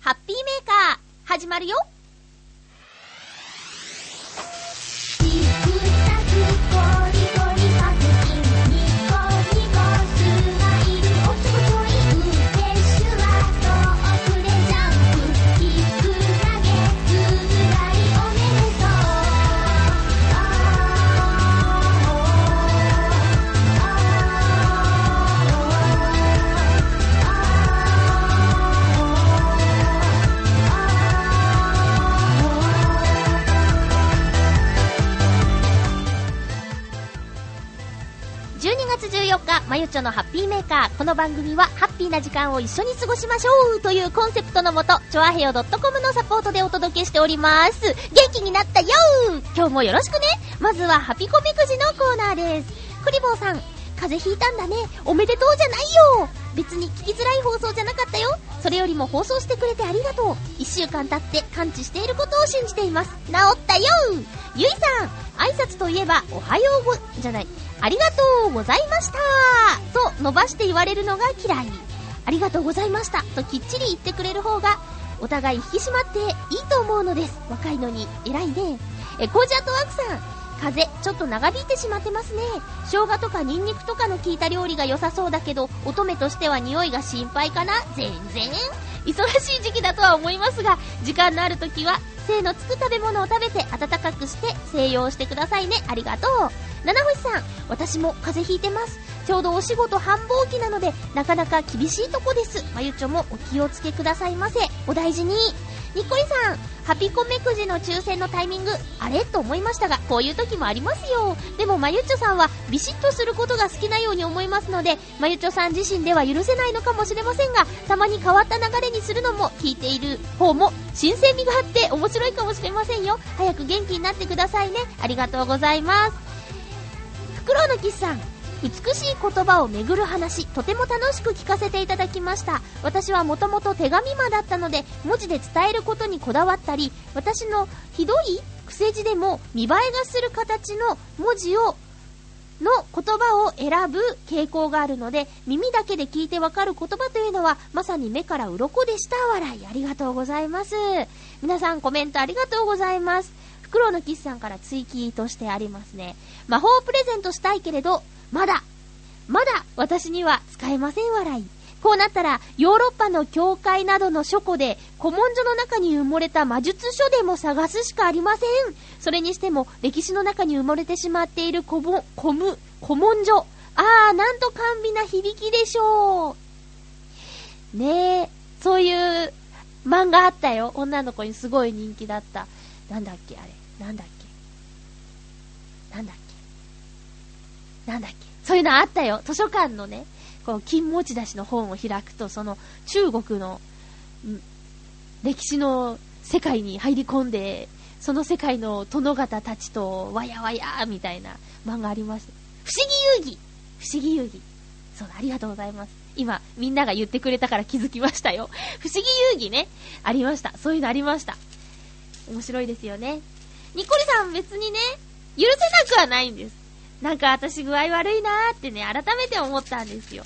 ハッピーメーカー、始まるよ。まゆちょのハッピーメーカー。この番組は、ハッピーな時間を一緒に過ごしましょうというコンセプトのもと、ちょあへよ .com のサポートでお届けしております。元気になったよ今日もよろしくねまずは、ハピコミくじのコーナーです。クリボーさん、風邪ひいたんだね。おめでとうじゃないよ別に聞きづらい放送じゃなかったよ。それよりも放送してくれてありがとう。一週間経って感知していることを信じています。治ったよゆいさん、挨拶といえば、おはようご、じゃない、ありがとうございましたと伸ばして言われるのが嫌い。ありがとうございましたときっちり言ってくれる方が、お互い引き締まっていいと思うのです。若いのに、偉いね。え、コージアットワークさん、風、ちょっと長引いてしまってますね。生姜とかニンニクとかの効いた料理が良さそうだけど、乙女としては匂いが心配かな全然。忙しい時期だとは思いますが、時間のある時は、精のつく食べ物を食べて温かくして静養してくださいね。ありがとう。七星さん、私も風邪ひいてます。ちょうどお仕事繁忙期なので、なかなか厳しいとこです。まゆちょもお気をつけくださいませ。お大事に。にっこりさん、ハピコメくじの抽選のタイミング、あれ？と思いましたが、こういう時もありますよ。でも、まゆちょさんは、ビシッとすることが好きなように思いますので、まゆちょさん自身では許せないのかもしれませんが、たまに変わった流れにするのも、聞いている方も、新鮮味があって面白いかもしれませんよ。早く元気になってくださいね。ありがとうございます。クロウのキスさん、美しい言葉をめぐる話、とても楽しく聞かせていただきました。私はもともと手紙魔だったので、文字で伝えることにこだわったり、私のひどい癖字でも見栄えがする形の文字を、の言葉を選ぶ傾向があるので、耳だけで聞いてわかる言葉というのは、まさに目から鱗でした。笑い。ありがとうございます。皆さんコメントありがとうございます。フクロウのキスさんから追記としてありますね。魔法プレゼントしたいけれど、まだ、まだ私には使えません笑い。こうなったら、ヨーロッパの教会などの書庫で、古文書の中に埋もれた魔術書でも探すしかありません。それにしても、歴史の中に埋もれてしまっている古文、古文、古文書。あー、なんと甘美な響きでしょう。ねえ、そういう漫画あったよ。女の子にすごい人気だった。なんだっけあれ。なんだっけ？なんだっけ？なんだっけ？そういうのあったよ。図書館のね、こう、金持ち出しの本を開くと、その、中国の、歴史の世界に入り込んで、その世界の殿方たちと、わやわやみたいな漫画あります。不思議遊戯不思議遊戯。そうだ、ありがとうございます。今、みんなが言ってくれたから気づきましたよ。不思議遊戯ね。ありました。そういうのありました。面白いですよね。ニコリさん別にね、許せなくはないんです。なんか私具合悪いなーってね、改めて思ったんですよ。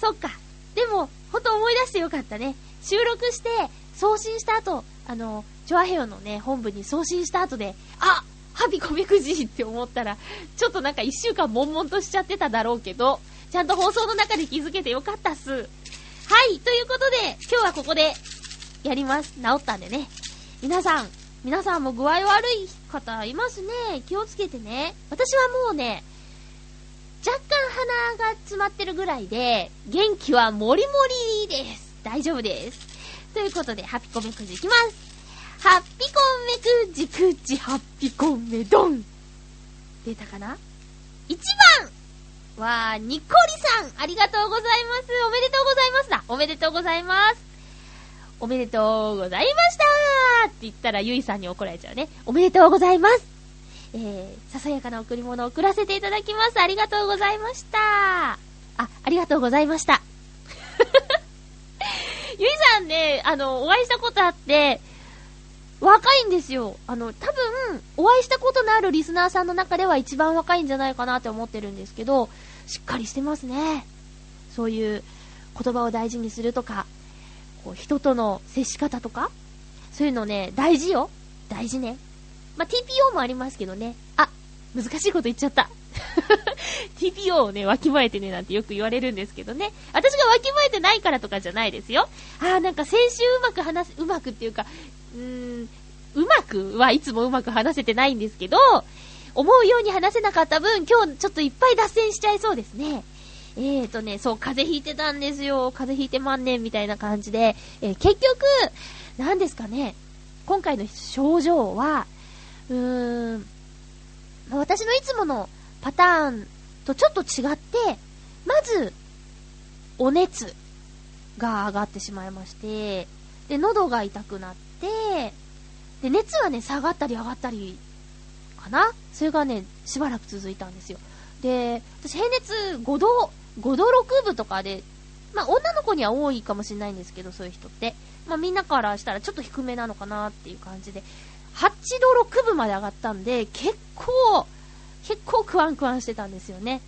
そっか。でも、ほんと思い出してよかったね。収録して、送信した後、あの、チョアヘヨのね、本部に送信した後で、あハピコミくじって思ったら、ちょっとなんか一週間悶々としちゃってただろうけど、ちゃんと放送の中で気づけてよかったっす。はい、ということで、今日はここで、やります。治ったんでね。皆さん、皆さんも具合悪い方いますね。気をつけてね。私はもうね、若干鼻が詰まってるぐらいで、元気はもりもりです。大丈夫です。ということで、ハピコメくじいきます。ハッピコメくじくじ、ハッピコメドン。出たかな ?1 番は、ニコリさん、ありがとうございます。おめでとうございますだ。おめでとうございます。おめでとうございましたって言ったらゆいさんに怒られちゃうね。おめでとうございます。えー、ささやかな贈り物を送らせていただきます。ありがとうございました。あ、ありがとうございました。ゆいさんね、あの、お会いしたことあって、若いんですよ。あの、多分、お会いしたことのあるリスナーさんの中では一番若いんじゃないかなって思ってるんですけど、しっかりしてますね。そういう言葉を大事にするとか、こう人との接し方とか、そういうのね、大事よ。大事ね。まあ、TPO もありますけどね。あ、難しいこと言っちゃった。TPO をね、わきまえてね、なんてよく言われるんですけどね。私がわきまえてないからとかじゃないですよ。あー、なんか先週うまく話す、うまくっていうか、うーん、うまくはいつもうまく話せてないんですけど、思うように話せなかった分、今日ちょっといっぱい脱線しちゃいそうですね。えーとね、そう、風邪ひいてたんですよ。風邪ひいてまんねんみたいな感じで、えー、結局、何ですかね、今回の症状は、うーん、私のいつものパターンとちょっと違って、まず、お熱が上がってしまいまして、で、喉が痛くなって、で、熱はね、下がったり上がったり、かなそれがね、しばらく続いたんですよ。で、私平熱5度、5度6分とかで、まあ女の子には多いかもしれないんですけど、そういう人って。まあみんなからしたらちょっと低めなのかなっていう感じで、8度6分まで上がったんで、結構、結構クワンクワンしてたんですよね。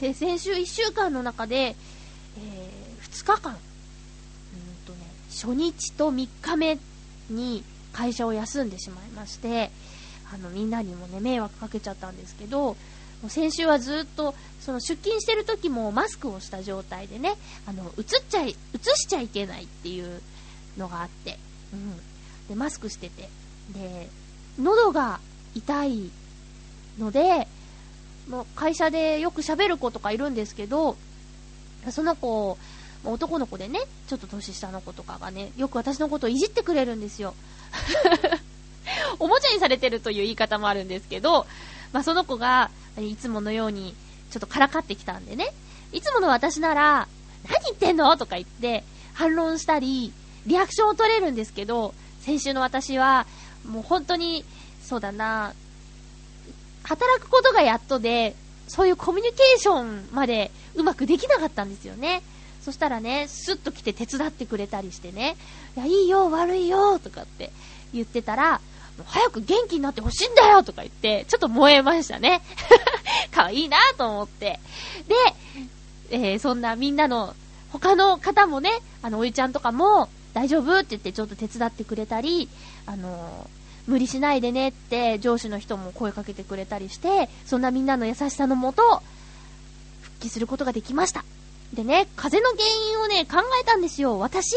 で、先週1週間の中で、えー、2日間、うんとね、初日と3日目に会社を休んでしまいまして、あの、みんなにもね、迷惑かけちゃったんですけど、もう先週はずっと、その出勤してる時もマスクをした状態でね、あの、映っちゃい、映しちゃいけないっていうのがあって、うん。で、マスクしてて、で、喉が痛いので、もう会社でよく喋る子とかいるんですけど、その子、男の子でね、ちょっと年下の子とかがね、よく私のことをいじってくれるんですよ。おもちゃにされてるという言い方もあるんですけど、まあ、その子が、いつものように、ちょっとからかってきたんでね、いつもの私なら、何言ってんのとか言って、反論したり、リアクションを取れるんですけど、先週の私は、もう本当に、そうだな、働くことがやっとで、そういうコミュニケーションまでうまくできなかったんですよね。そしたらね、スッと来て手伝ってくれたりしてね、いや、いいよ、悪いよ、とかって言ってたら、早く元気になってほしいんだよとか言って、ちょっと燃えましたね。かわいいなと思って。で、えー、そんなみんなの、他の方もね、あの、おゆちゃんとかも、大丈夫って言ってちょっと手伝ってくれたり、あの無理しないでねって上司の人も声かけてくれたりして、そんなみんなの優しさのもと、復帰することができました。でね、風邪の原因をね、考えたんですよ。私、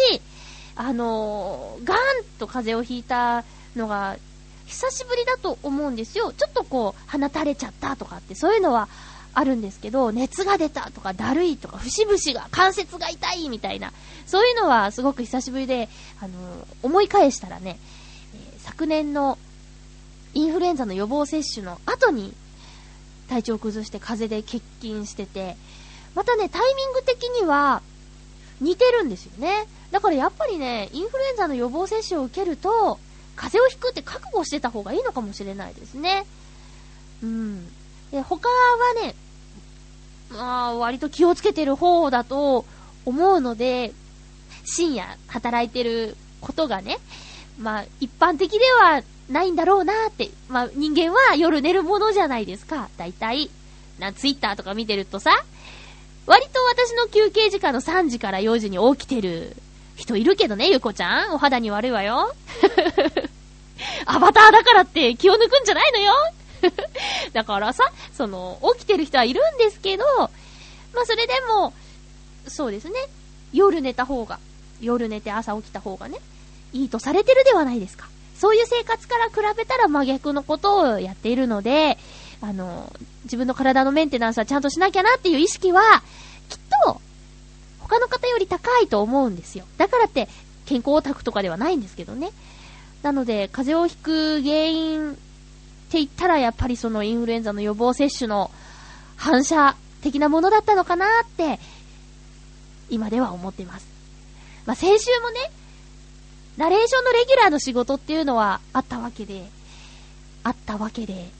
あのー、ガーンと風邪をひいたのが、久しぶりだと思うんですよ。ちょっとこう、鼻垂れちゃったとかって、そういうのはあるんですけど、熱が出たとか、だるいとか、節々が、関節が痛いみたいな、そういうのはすごく久しぶりで、あのー、思い返したらねえ、昨年のインフルエンザの予防接種の後に体調を崩して風邪で欠勤してて、またね、タイミング的には似てるんですよね。だからやっぱりね、インフルエンザの予防接種を受けると、風邪をひくって覚悟してた方がいいのかもしれないですね。うん。で、他はね、まあ、割と気をつけてる方だと思うので、深夜働いてることがね、まあ、一般的ではないんだろうなって。まあ、人間は夜寝るものじゃないですか。大体。な、ツイッターとか見てるとさ、割と私の休憩時間の3時から4時に起きてる人いるけどね、ゆこちゃん。お肌に悪いわよ。アバターだからって気を抜くんじゃないのよ だからさ、その、起きてる人はいるんですけど、まあそれでも、そうですね。夜寝た方が、夜寝て朝起きた方がね、いいとされてるではないですか。そういう生活から比べたら真逆のことをやっているので、あの、自分の体のメンテナンスはちゃんとしなきゃなっていう意識は、きっと、他の方より高いと思うんですよ。だからって、健康オタクとかではないんですけどね。なので、風邪をひく原因って言ったら、やっぱりそのインフルエンザの予防接種の反射的なものだったのかなって、今では思ってます。まあ、先週もね、ナレーションのレギュラーの仕事っていうのはあったわけで、あったわけで、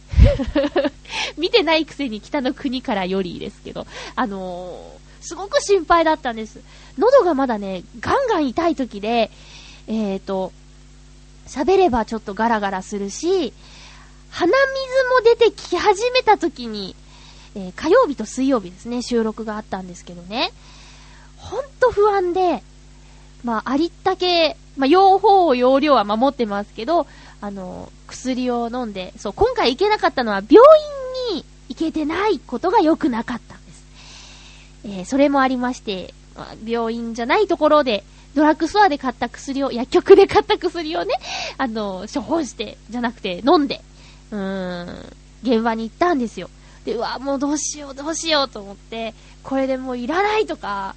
見てないくせに北の国からよりですけど、あの、すごく心配だったんです。喉がまだね、ガンガン痛い時で、えっ、ー、と、喋ればちょっとガラガラするし、鼻水も出てき始めた時に、えー、火曜日と水曜日ですね、収録があったんですけどね、ほんと不安で、まあ、ありったけ、まあ、用法を、用量は守ってますけど、あの、薬を飲んで、そう、今回行けなかったのは病院に行けてないことが良くなかったん。えー、それもありまして、まあ、病院じゃないところで、ドラッグストアで買った薬を、薬局で買った薬をね、あの、処方して、じゃなくて飲んで、うーん、現場に行ったんですよ。で、うわ、もうどうしよう、どうしようと思って、これでもういらないとか、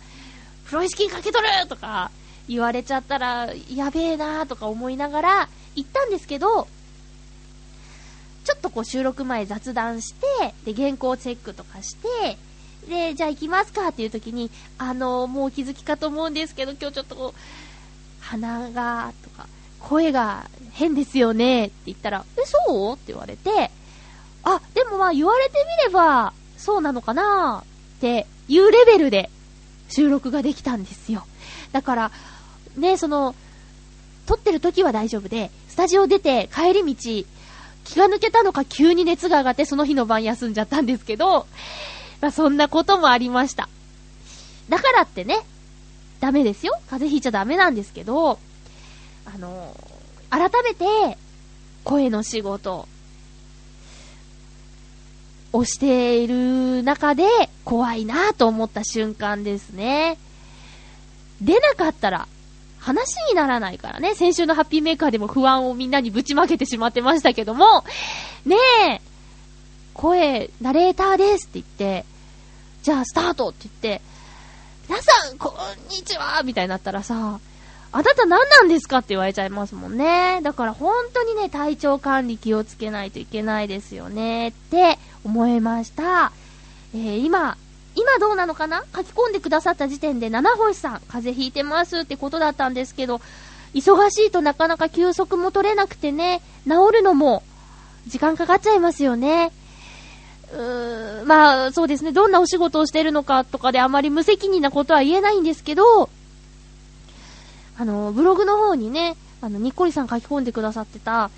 プロ意識かけとるとか、言われちゃったら、やべえなーとか思いながら行ったんですけど、ちょっとこう収録前雑談して、で、原稿チェックとかして、で、じゃあ行きますかっていう時に、あの、もうお気づきかと思うんですけど、今日ちょっと、鼻が、とか、声が変ですよねって言ったら、え、そうって言われて、あ、でもまあ言われてみれば、そうなのかなっていうレベルで収録ができたんですよ。だから、ね、その、撮ってる時は大丈夫で、スタジオ出て帰り道、気が抜けたのか急に熱が上がってその日の晩休んじゃったんですけど、まあ、そんなこともありました。だからってね、ダメですよ。風邪ひいちゃダメなんですけど、あの改めて、声の仕事をしている中で怖いなと思った瞬間ですね。出なかったら話にならないからね。先週のハッピーメーカーでも不安をみんなにぶちまけてしまってましたけども、ねえ、声、ナレーターですって言って、じゃあスタートって言って、皆さん、こんにちはみたいになったらさ、あなた何なんですかって言われちゃいますもんね。だから本当にね、体調管理気をつけないといけないですよねって思いました。えー、今、今どうなのかな？書き込んでくださった時点で七星さん、風邪ひいてますってことだったんですけど、忙しいとなかなか休息も取れなくてね、治るのも時間かかっちゃいますよね。うーん、まあ、そうですね、どんなお仕事をしてるのかとかであまり無責任なことは言えないんですけど、あの、ブログの方にね、あの、にっこりさん書き込んでくださってた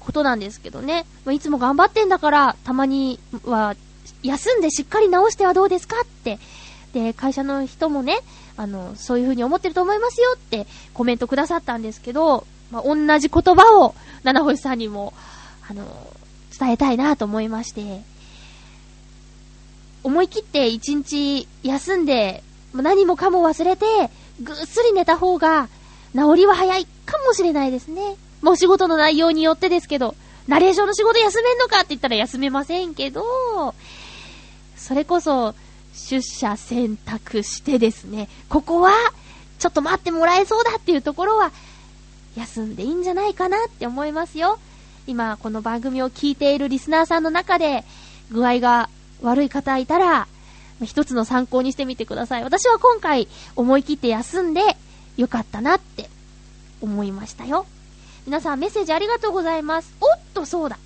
ことなんですけどね、まあ、いつも頑張ってんだから、たまには休んでしっかり治してはどうですかって、で、会社の人もね、あの、そういう風に思ってると思いますよってコメントくださったんですけど、まあ、同じ言葉を、七星さんにも、あの、伝えたいなと思いまして、思い切って一日休んで、何もかも忘れて、ぐっすり寝た方が、治りは早いかもしれないですね。もう仕事の内容によってですけど、ナレーションの仕事休めんのかって言ったら休めませんけど、それこそ、出社選択してですね、ここは、ちょっと待ってもらえそうだっていうところは、休んでいいんじゃないかなって思いますよ。今、この番組を聞いているリスナーさんの中で、具合が悪い方いたら、一つの参考にしてみてください。私は今回、思い切って休んで、よかったなって思いましたよ。皆さんメッセージありがとうございます。おっと、そうだ。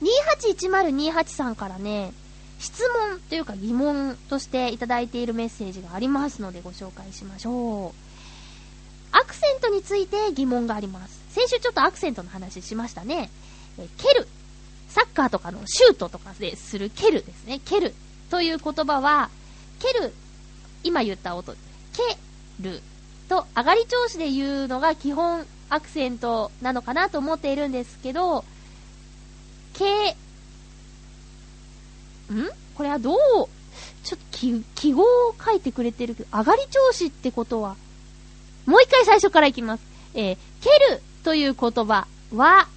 281028さんからね、質問というか疑問としていただいているメッセージがありますのでご紹介しましょう。アクセントについて疑問があります。先週ちょっとアクセントの話しましたね。えケル。サッカーとかのシュートとかでするケルですね。ケルという言葉は、ケル、今言った音、ケルと上がり調子で言うのが基本アクセントなのかなと思っているんですけど、ケん？これはどう、ちょっと記記号を書いてくれてるけど、上がり調子ってことは、もう一回最初からいきます。えー、蹴るという言葉は、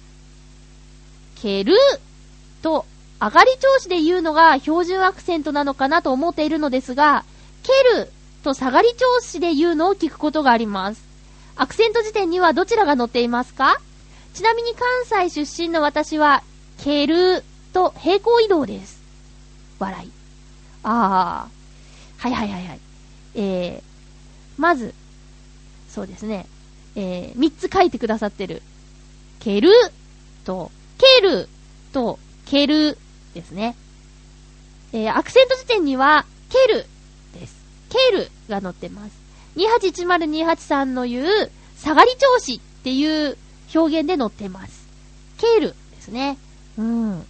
蹴ると上がり調子で言うのが標準アクセントなのかなと思っているのですが、蹴ると下がり調子で言うのを聞くことがあります。アクセント辞典にはどちらが載っていますか？ちなみに関西出身の私は、蹴ると平行移動です。笑い。ああ、はいはいはいはい。えー、まず、そうですね、えー、3つ書いてくださってる。蹴ると、蹴ると、蹴るですね。えー、アクセント辞典には、蹴るです。蹴るが載ってます。281028の言う、下がり調子っていう表現で載ってます。蹴るですね。うん。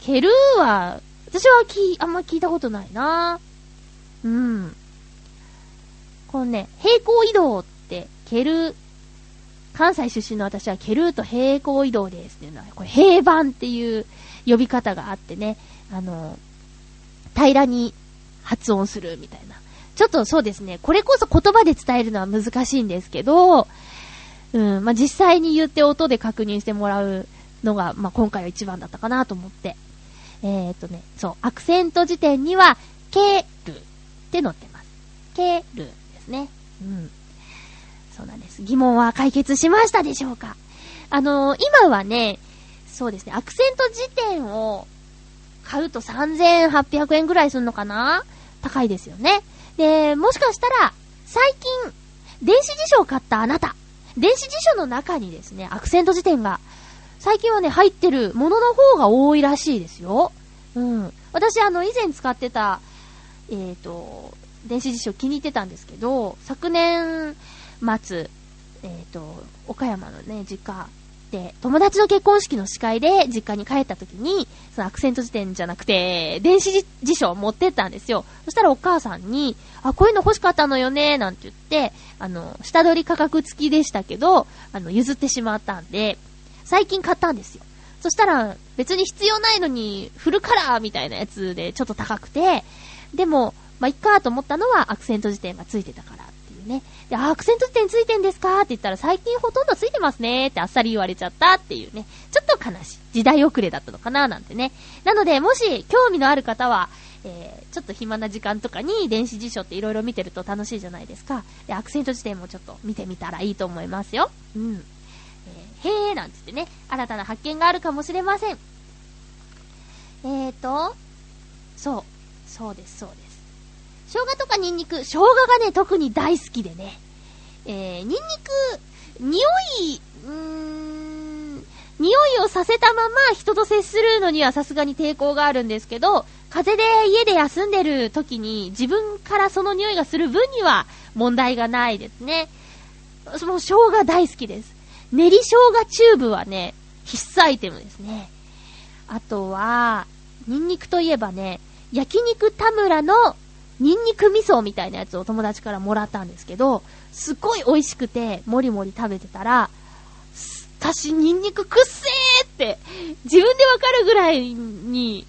蹴るは、私はき、あんま聞いたことないなうん。このね、平行移動って、ケル、関西出身の私はケルーと平行移動ですっていうのは、これ平板っていう呼び方があってね、あの、平らに発音するみたいな。ちょっとそうですね、これこそ言葉で伝えるのは難しいんですけど、うん、まあ、実際に言って音で確認してもらうのが、まあ、今回は一番だったかなと思って。えー、っとね、そう、アクセント辞典には、ケルって載ってます。ケルですね。うん。そうなんです。疑問は解決しましたでしょうか？あのー、今はね、そうですね、アクセント辞典を買うと3800円ぐらいするのかな？高いですよね。で、もしかしたら、最近、電子辞書を買ったあなた、電子辞書の中にですね、アクセント辞典が、最近はね、入ってるものの方が多いらしいですよ。うん。私、あの、以前使ってた、えっ、ー、と、電子辞書気に入ってたんですけど、昨年末、えっ、ー、と、岡山のね、実家で、友達の結婚式の司会で実家に帰った時に、そのアクセント辞典じゃなくて、電子辞書を持ってったんですよ。そしたらお母さんに、あ、こういうの欲しかったのよね、なんて言って、あの、下取り価格付きでしたけど、あの、譲ってしまったんで、最近買ったんですよ。そしたら、別に必要ないのに、フルカラーみたいなやつでちょっと高くて、でも、まあ、いっかと思ったのはアクセント辞典が付いてたからっいうね。で、アクセント辞典付いてんですか？って言ったら最近ほとんど付いてますねってあっさり言われちゃったっていうね。ちょっと悲しい。時代遅れだったのかななんてね。なので、もし興味のある方は、えー、ちょっと暇な時間とかに電子辞書って色々見てると楽しいじゃないですか。で、アクセント辞典もちょっと見てみたらいいと思いますよ。うん。えー、へーなんつってね、新たな発見があるかもしれません。えーと、そう、そうです、そうです。生姜とかニンニク、生姜がね、特に大好きでね。えー、ニンニク、匂い、うーん、匂いをさせたまま人と接するのにはさすがに抵抗があるんですけど、風邪で家で休んでる時に自分からその匂いがする分には問題がないですね。その生姜大好きです。練り生姜チューブはね、必須アイテムですね。あとは、ニンニクといえばね、焼肉田村のニンニク味噌みたいなやつを友達からもらったんですけど、すっごい美味しくて、もりもり食べてたら、私ニンニクくっせーって、自分でわかるぐらいに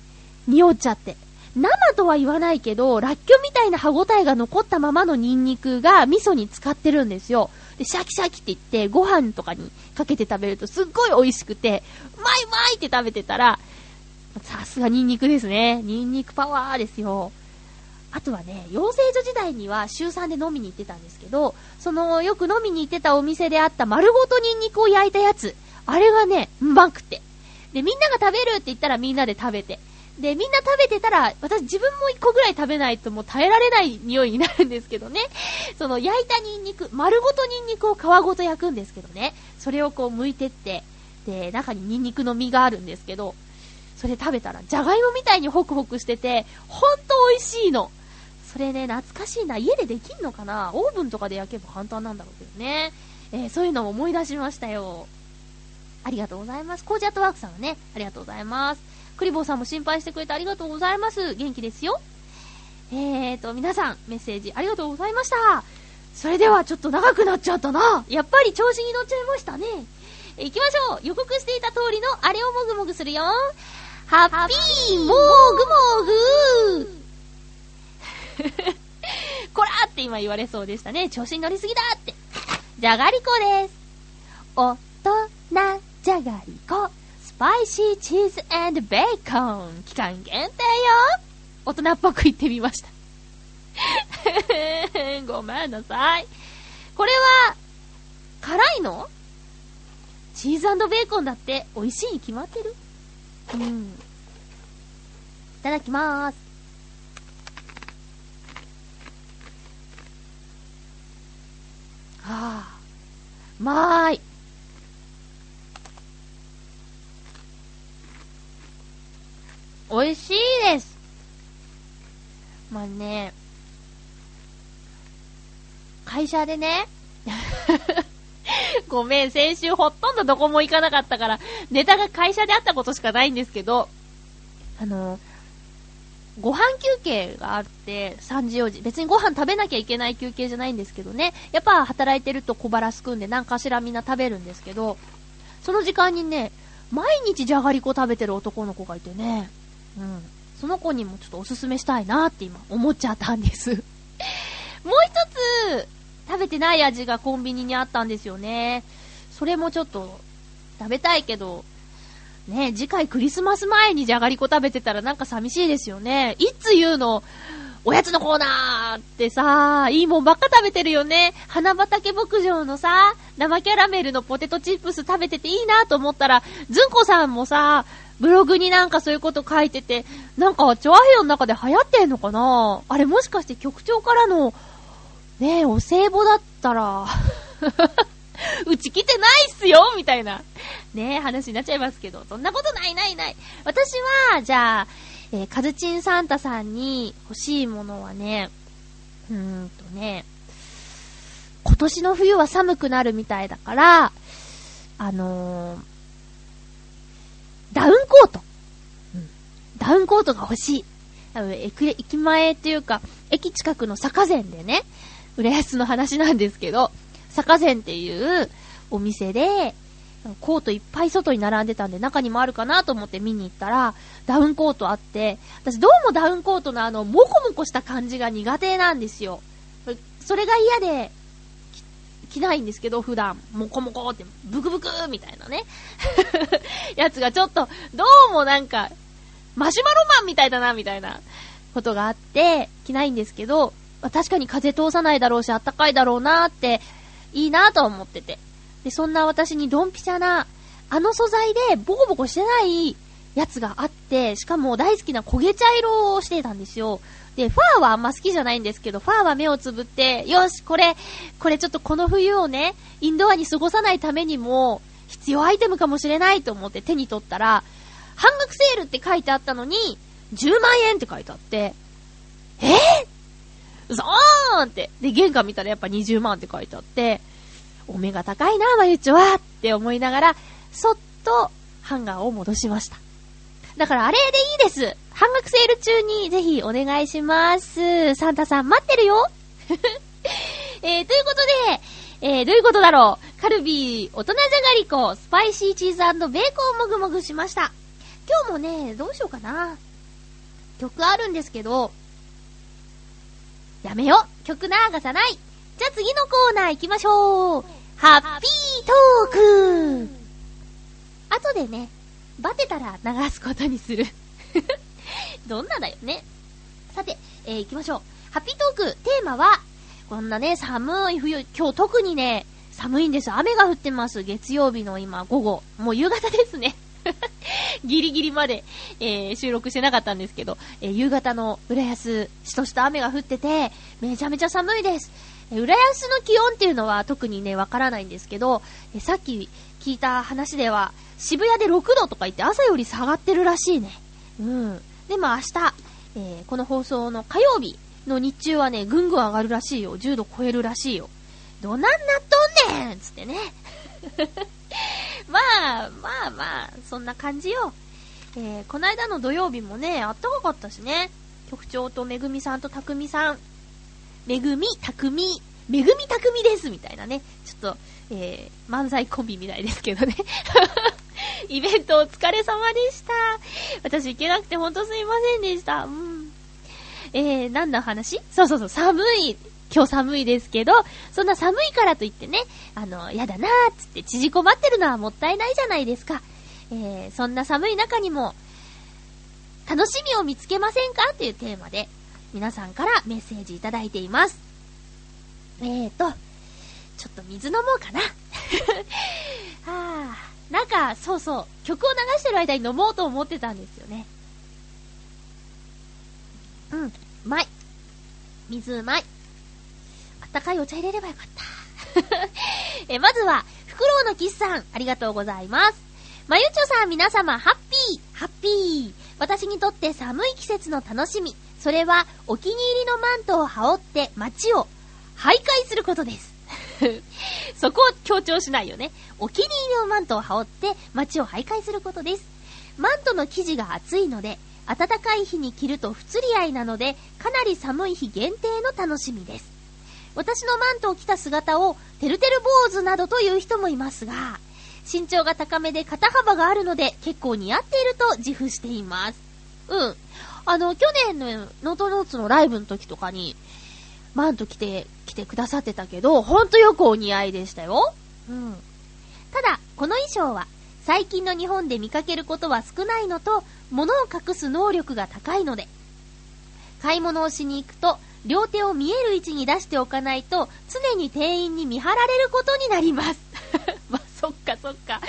匂っちゃって。生とは言わないけど、らっきょみたいな歯応えが残ったままのニンニクが味噌に使ってるんですよ。で、シャキシャキって言って、ご飯とかにかけて食べるとすっごい美味しくて、うまいうまいって食べてたら、さすがニンニクですね。ニンニクパワーですよ。あとはね、養成所時代には週3で飲みに行ってたんですけど、その、よく飲みに行ってたお店であった丸ごとニンニクを焼いたやつ、あれがね、うまくて。で、みんなが食べるって言ったらみんなで食べて。で、みんな食べてたら、私自分も一個ぐらい食べないともう耐えられない匂いになるんですけどね。その焼いたニンニク、丸ごとニンニクを皮ごと焼くんですけどね。それをこう剥いてって、で、中にニンニクの実があるんですけど、それ食べたら、じゃがいもみたいにホクホクしてて、ほんと美味しいの。それね、懐かしいな。家でできんのかな？オーブンとかで焼けば簡単なんだろうけどね。えー、そういうのも思い出しましたよ。ありがとうございます。コージアットワークさんはね、ありがとうございます。クリボーさんも心配してくれてありがとうございます。元気ですよ。えーと、皆さん、メッセージありがとうございました。それではちょっと長くなっちゃったな。やっぱり調子に乗っちゃいましたね。行きましょう。予告していた通りのあれをもぐもぐするよ。ハッピーもぐもぐーって今言われそうでしたね。調子に乗りすぎだって。じゃがりこです。おとなじゃがりこ。スパイシーチーズベーコン。期間限定よ。大人っぽく言ってみました。ごめんなさい。これは、辛いの？チーズベーコンだって美味しいに決まってる？うん。いただきまーす。はあ、まーい。美味しいです。まあね、会社でね、ごめん、先週ほとんどどこも行かなかったから、ネタが会社であったことしかないんですけど、あの、ご飯休憩があって、3時4時。別にご飯食べなきゃいけない休憩じゃないんですけどね。やっぱ働いてると小腹すくんで何かしらみんな食べるんですけど、その時間にね、毎日じゃがりこ食べてる男の子がいてね、うん。その子にもちょっとおすすめしたいなって今思っちゃったんです もう一つ、食べてない味がコンビニにあったんですよね。それもちょっと食べたいけど、ね、次回クリスマス前にじゃがりこ食べてたらなんか寂しいですよね。いつ言うの?おやつのコーナーってさ、いいもんばっか食べてるよね。花畑牧場のさ、生キャラメルのポテトチップス食べてていいなと思ったら、ずんこさんもさ、ブログになんかそういうこと書いてて、なんか、チョアヘヨの中で流行ってんのかな?あれもしかして局長からの、ねえ、お歳暮だったら うち来てないっすよみたいな、ねえ、話になっちゃいますけど、そんなことないないない。私は、じゃあ、えー、カズチンサンタさんに欲しいものはね、うーんとね、今年の冬は寒くなるみたいだから、あのー、ダウンコート。うん。ダウンコートが欲しい。多分、駅前っていうか、駅近くの坂膳でね、浦安の話なんですけど、坂膳っていうお店で、コートいっぱい外に並んでたんで中にもあるかなと思って見に行ったら、ダウンコートあって、私どうもダウンコートのあの、もこもこした感じが苦手なんですよ。それが嫌で、着ないんですけど、普段、もこもこって、ブクブクみたいなね。やつがちょっと、どうもなんか、マシュマロマンみたいだな、みたいなことがあって、着ないんですけど、確かに風通さないだろうし、あったかいだろうなって、いいなと思ってて。で、そんな私にドンピシャな、あの素材でボコボコしてないやつがあって、しかも大好きな焦げ茶色をしてたんですよ。で、ファーはあんま好きじゃないんですけど、ファーは目をつぶって、よし、これ、これちょっとこの冬をね、インドアに過ごさないためにも、必要アイテムかもしれないと思って手に取ったら、半額セールって書いてあったのに、10万円って書いてあって、えぇ、ー、ーんって。で、玄関見たらやっぱ20万って書いてあって、お目が高いな、まゆちょはって思いながら、そっとハンガーを戻しました。だからあれでいいです。半額セール中にぜひお願いします。サンタさん待ってるよ えー、ということで、えー、どういうことだろうカルビー、大人じゃがりこ、スパイシーチーズベーコンもぐもぐしました。今日もね、どうしようかな。曲あるんですけど、やめよ曲流さないじゃあ次のコーナー行きましょうハッピートーク後でね、バテたら流すことにする どんなだよね。さて、えー、行きましょう。ハッピートーク、テーマは、こんなね、寒い冬、今日特にね、寒いんです。雨が降ってます。月曜日の今、午後。もう夕方ですね。ギリギリまで、えー、収録してなかったんですけど、えー、夕方の浦安、しとした雨が降ってて、めちゃめちゃ寒いですえ。浦安の気温っていうのは特にね、わからないんですけど、えさっき聞いた話では、渋谷で6度とか言って朝より下がってるらしいね。うん。でも明日、えー、この放送の火曜日の日中はね、ぐんぐん上がるらしいよ。10度超えるらしいよ。どなんなっとんねんつってね。まあ、まあまあ、そんな感じよ。えー、この間の土曜日もね、あったかかったしね。局長とめぐみさんとたくみさん、めぐみ、たくみ、めぐみたくみですみたいなね。ちょっと、えー、漫才コンビみたいですけどね。イベントお疲れ様でした。私行けなくてほんとすいませんでした。うん。えー、何の話？そうそうそう、寒い。今日寒いですけど、そんな寒いからといってね、あの、やだなーっつって縮こまってるのはもったいないじゃないですか。えー、そんな寒い中にも、楽しみを見つけませんか？っていうテーマで、皆さんからメッセージいただいています。えーと、ちょっと水飲もうかな。は あ、なんか、そうそう、曲を流してる間に飲もうと思ってたんですよね。うん、うまい。水うまい。あったかいお茶入れればよかった。え、まずは、フクロウのキスさん、ありがとうございます。まゆちょさん、皆様、ハッピー、ハッピー。私にとって寒い季節の楽しみ、それはお気に入りのマントを羽織って街を徘徊することです。そこを強調しないよね。お気に入りのマントを羽織って街を徘徊することです。マントの生地が厚いので、暖かい日に着ると不釣り合いなので、かなり寒い日限定の楽しみです。私のマントを着た姿を、てるてる坊主などという人もいますが、身長が高めで肩幅があるので、結構似合っていると自負しています。うん。あの、去年のノートノーツのライブの時とかに、マント着て、着てくださってたけど、ほんとよくお似合いでしたよ。うん。ただ、この衣装は、最近の日本で見かけることは少ないのと、物を隠す能力が高いので、買い物をしに行くと、両手を見える位置に出しておかないと、常に店員に見張られることになります。まあ、そっかそっか。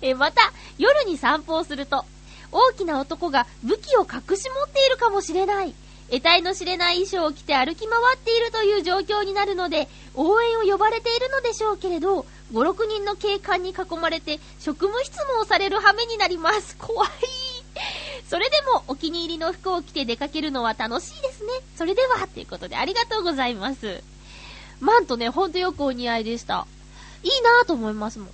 え、また、夜に散歩をすると、大きな男が武器を隠し持っているかもしれない。得体の知れない衣装を着て歩き回っているという状況になるので、応援を呼ばれているのでしょうけれど、5、6人の警官に囲まれて職務質問をされる羽目になります。怖い。それでもお気に入りの服を着て出かけるのは楽しいですね。それでは、ということでありがとうございます。マントね、ほんとよくお似合いでした。いいなぁと思いますもん。ポ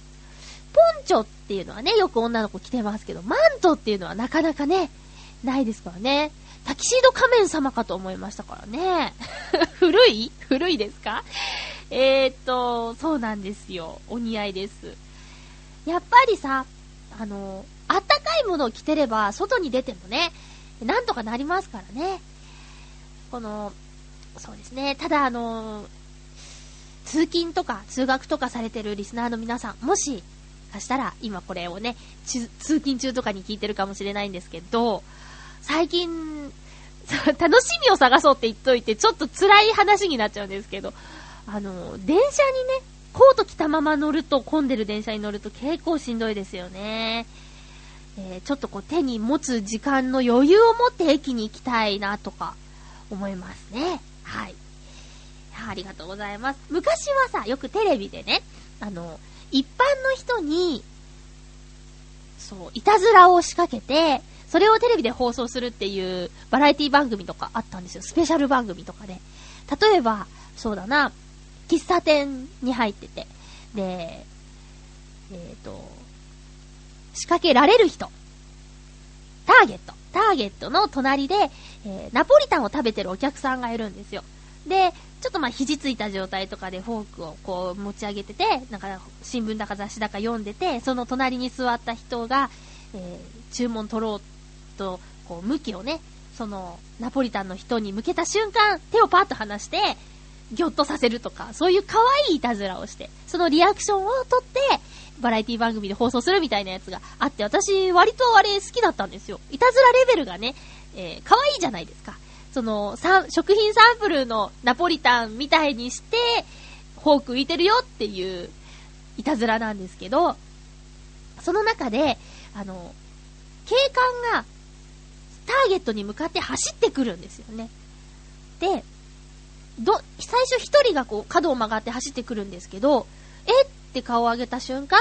ンチョっていうのはね、よく女の子着てますけど、マントっていうのはなかなかね、ないですからね。タキシード仮面様かと思いましたからね。古い？古いですか？えー、っと、そうなんですよ。お似合いです。やっぱりさ、あの、あったかいものを着てれば、外に出てもね、なんとかなりますからね。この、そうですね。ただ、あの、通勤とか通学とかされてるリスナーの皆さん、もしかしたら今これをね、通勤中とかに聞いてるかもしれないんですけど、最近、楽しみを探そうって言っといて、ちょっと辛い話になっちゃうんですけど、あの、電車にね、コート着たまま乗ると、混んでる電車に乗ると結構しんどいですよね。えー、ちょっとこう手に持つ時間の余裕を持って駅に行きたいなとか思いますね。はい。ありがとうございます。昔はさ、よくテレビでね、あの、一般の人に、そう、いたずらを仕掛けて、それをテレビで放送するっていうバラエティ番組とかあったんですよ。スペシャル番組とかで。例えば、そうだな、喫茶店に入ってて、で、えっ、ー、と、仕掛けられる人。ターゲット。ターゲットの隣で、えー、ナポリタンを食べてるお客さんがいるんですよ。で、ちょっとまあ肘ついた状態とかでフォークをこう持ち上げてて、なんか新聞だか雑誌だか読んでて、その隣に座った人が、えー、注文取ろうと、こう向きをね、そのナポリタンの人に向けた瞬間、手をパッと離して、ぎょっとさせるとか、そういう可愛いいたずらをして、そのリアクションをとって、バラエティ番組で放送するみたいなやつがあって、私、割とあれ好きだったんですよ。いたずらレベルがね、えー、可愛いじゃないですか。その、食品サンプルのナポリタンみたいにして、フォーク浮いてるよっていう、いたずらなんですけど、その中で、あの、警官が、ターゲットに向かって走ってくるんですよね。で、ど、最初一人がこう角を曲がって走ってくるんですけど、えって顔を上げた瞬間、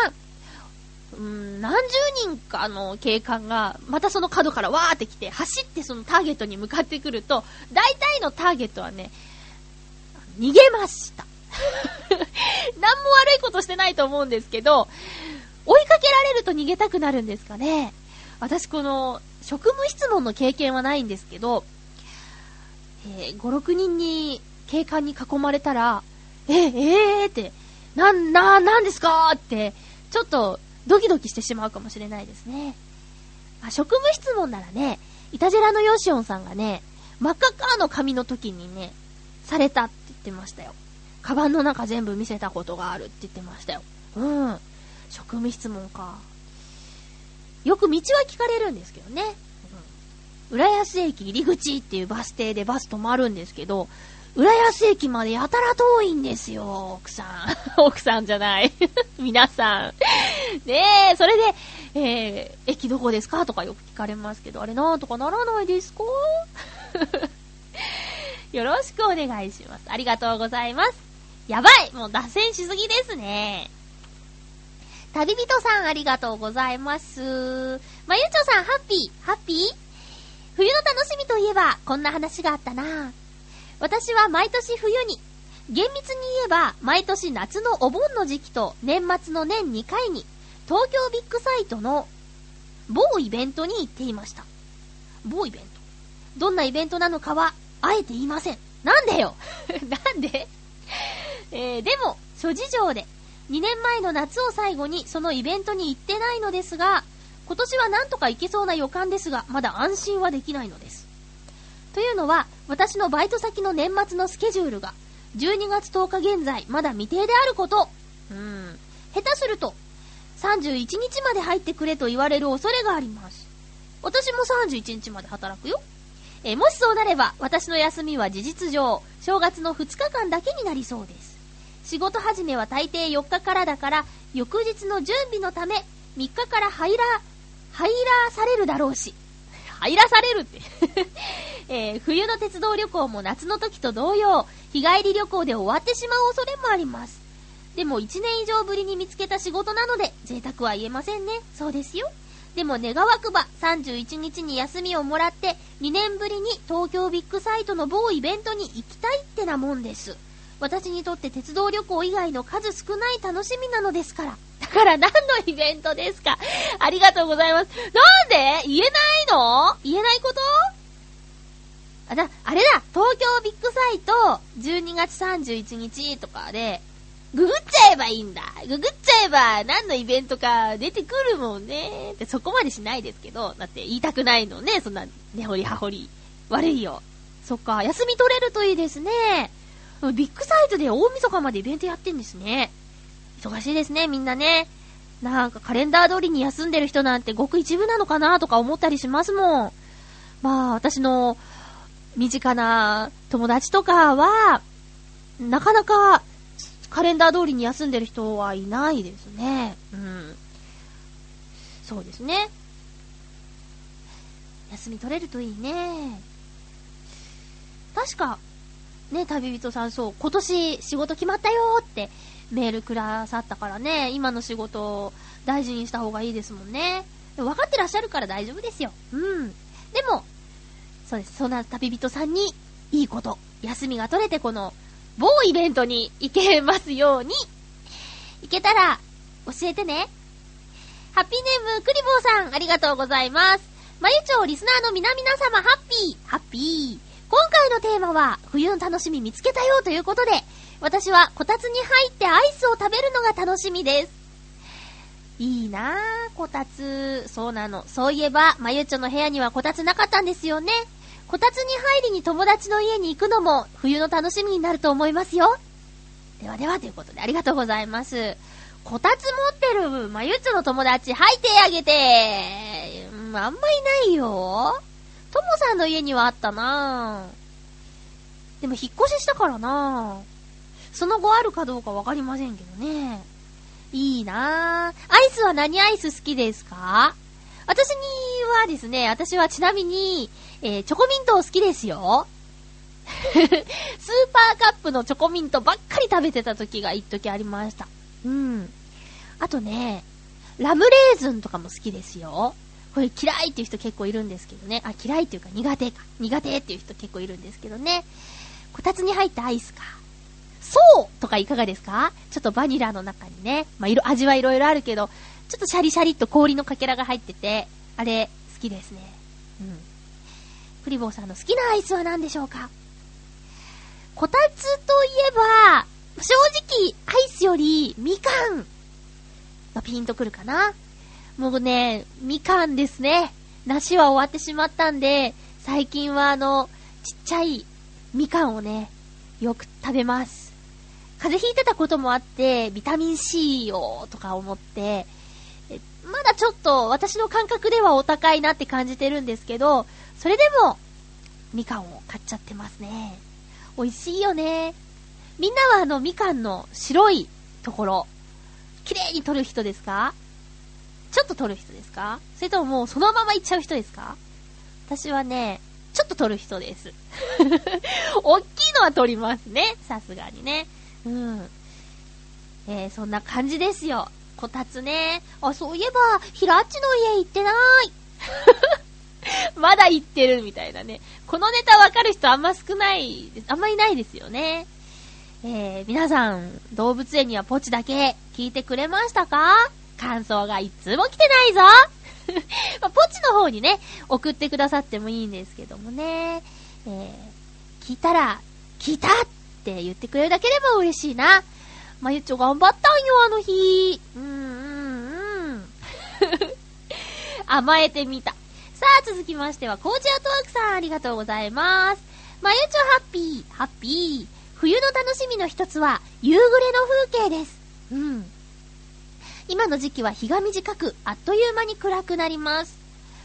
うん、何十人かの警官が、またその角からわーって来て、走ってそのターゲットに向かってくると、大体のターゲットはね、逃げました。何も悪いことしてないと思うんですけど、追いかけられると逃げたくなるんですかね。私この、職務質問の経験はないんですけど、えー、5、6人に警官に囲まれたら、え、えーって、な、な、なんですかって、ちょっとドキドキしてしまうかもしれないですね。あ、職務質問ならね、イタジェラのヨシオンさんがね、真っ赤っかの髪の時にね、されたって言ってましたよ。カバンの中全部見せたことがあるって言ってましたよ。うん。職務質問か。よく道は聞かれるんですけどね。うん。浦安駅入り口っていうバス停でバス止まるんですけど、浦安駅までやたら遠いんですよ、奥さん。奥さんじゃない。皆さん。ねえ、それで、えー、駅どこですかとかよく聞かれますけど、あれなんとかならないですか？よろしくお願いします。ありがとうございます。やばいもう脱線しすぎですね。旅人さんありがとうございます。まゆちょさん、ハッピーハッピー？冬の楽しみといえば、こんな話があったな私は毎年冬に、厳密に言えば毎年夏のお盆の時期と年末の年2回に東京ビッグサイトの某イベントに行っていました。某イベント。どんなイベントなのかは、あえて言いません。なんでよ なんで？えー、でも、諸事情で、2年前の夏を最後にそのイベントに行ってないのですが、今年はなんとか行けそうな予感ですが、まだ安心はできないのです。というのは、私のバイト先の年末のスケジュールが、12月10日現在、まだ未定であること。うん。下手すると、31日まで入ってくれと言われる恐れがあります。私も31日まで働くよ。えもしそうなれば、私の休みは事実上、正月の2日間だけになりそうです。仕事始めは大抵4日からだから、翌日の準備のため、3日から入ら、入らされるだろうし。入らされるってえー、冬の鉄道旅行も夏の時と同様、日帰り旅行で終わってしまう恐れもあります。でも1年以上ぶりに見つけた仕事なので、贅沢は言えませんね。そうですよ。でも願わくば31日に休みをもらって2年ぶりに東京ビッグサイトの某イベントに行きたいってなもんです。私にとって鉄道旅行以外の数少ない楽しみなのですから。だから何のイベントですか？ありがとうございます。なんで？言えないの？言えないこと？あ、だ、あれだ東京ビッグサイト12月31日とかで、ググっちゃえばいいんだ。ググっちゃえば何のイベントか出てくるもんね。ってそこまでしないですけど、だって言いたくないのね、そんな根掘り葉掘り。悪いよ。そっか、休み取れるといいですね。ビッグサイトで大晦日までイベントやってんですね。忙しいですね、みんなね。なんかカレンダー通りに休んでる人なんてごく一部なのかなとか思ったりしますもん。まあ、私の身近な友達とかは、なかなかカレンダー通りに休んでる人はいないですね。うん。そうですね。休み取れるといいね。確か、ね、旅人さんそう、今年仕事決まったよってメールくださったからね、今の仕事を大事にした方がいいですもんね。分かってらっしゃるから大丈夫ですよ。うん。でも、そうです。そんな旅人さんに、いいこと、休みが取れてこの、某イベントに行けますように。行けたら、教えてね。ハッピーネーム、クリボーさん、ありがとうございます。まゆちょうリスナーの皆々様、ハッピー、ハッピー。今回のテーマは、冬の楽しみ見つけたよということで、私はこたつに入ってアイスを食べるのが楽しみです。いいなぁ、こたつ。そうなの。そういえば、まゆちょの部屋にはこたつなかったんですよね。こたつに入りに友達の家に行くのも冬の楽しみになると思いますよ。ではではということでありがとうございます。こたつ持ってるまゆちょの友達、はい、手あげて。うん、あんまいないよ。ともさんの家にはあったなでも引っ越ししたからなその後あるかどうかわかりませんけどね。いいなアイスは何アイス好きですか？私にはですね、私はちなみに、えー、チョコミント好きですよ。スーパーカップのチョコミントばっかり食べてた時が一時ありました。うん。あとね、ラムレーズンとかも好きですよ。これ嫌いっていう人結構いるんですけどね。あ、嫌いっていうか苦手か。苦手っていう人結構いるんですけどね。こたつに入ったアイスか。そうとかいかがですか？ちょっとバニラの中にね。まあ、色、味はいろいろあるけど、ちょっとシャリシャリっと氷のかけらが入ってて、あれ、好きですね。クリボーさんの好きなアイスは何でしょうか？こたつといえば、正直、アイスより、みかんがピンとくるかな。もうね、みかんですね。梨は終わってしまったんで、最近はあの、ちっちゃいみかんをね、よく食べます。風邪ひいてたこともあって、ビタミン C をとか思って、ちょっと私の感覚ではお高いなって感じてるんですけど、それでも、みかんを買っちゃってますね。美味しいよね。みんなはあのみかんの白いところ、綺麗に取る人ですか？ちょっと取る人ですか？それとももうそのままいっちゃう人ですか？私はね、ちょっと取る人です。大きいのは取りますね。さすがにね。うん。えー、そんな感じですよ。こたつね。あ、そういえば、ひらっちの家行ってない。まだ行ってるみたいなね。このネタわかる人あんま少ないあんまいないですよね。えー、皆さん、動物園にはポチだけ聞いてくれましたか？感想がいつも来てないぞ まあ、ポチの方にね、送ってくださってもいいんですけどもね。えー、聞いたら、聞いたって言ってくれるだけでも嬉しいな。まゆっちょ頑張ったんよ、あの日。うん、うん、うん。甘えてみた。さあ、続きましては、コーチアートワークさん、ありがとうございます。まゆちょハッピー、ハッピー。冬の楽しみの一つは、夕暮れの風景です。うん。今の時期は日が短く、あっという間に暗くなります。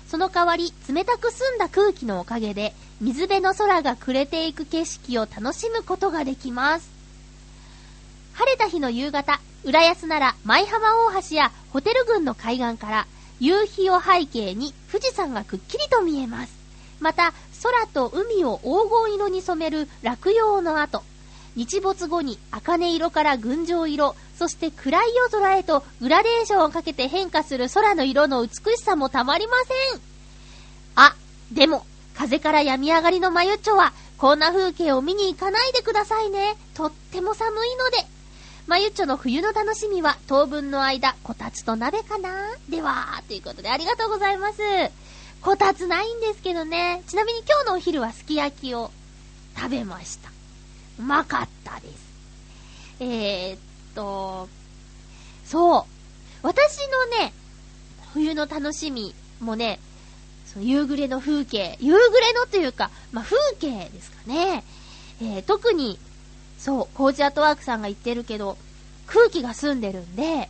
その代わり、冷たく澄んだ空気のおかげで、水辺の空が暮れていく景色を楽しむことができます。晴れた日の夕方、浦安なら舞浜大橋やホテル群の海岸から夕日を背景に富士山がくっきりと見えます。また、空と海を黄金色に染める落葉の後、日没後に茜色から群青色、そして暗い夜空へとグラデーションをかけて変化する空の色の美しさもたまりません。あ、でも、風から病み上がりのマユッチョは、こんな風景を見に行かないでくださいね。とっても寒いので。まゆっちょの冬の楽しみは当分の間、こたつと鍋かな？では、ということでありがとうございます。こたつないんですけどね。ちなみに今日のお昼はすき焼きを食べました。うまかったです。えー、っと、そう。私のね、冬の楽しみもね、その夕暮れの風景、夕暮れのというか、まあ、風景ですかね。えー、特にそう、コーチアートワークさんが言ってるけど、空気が澄んでるんで、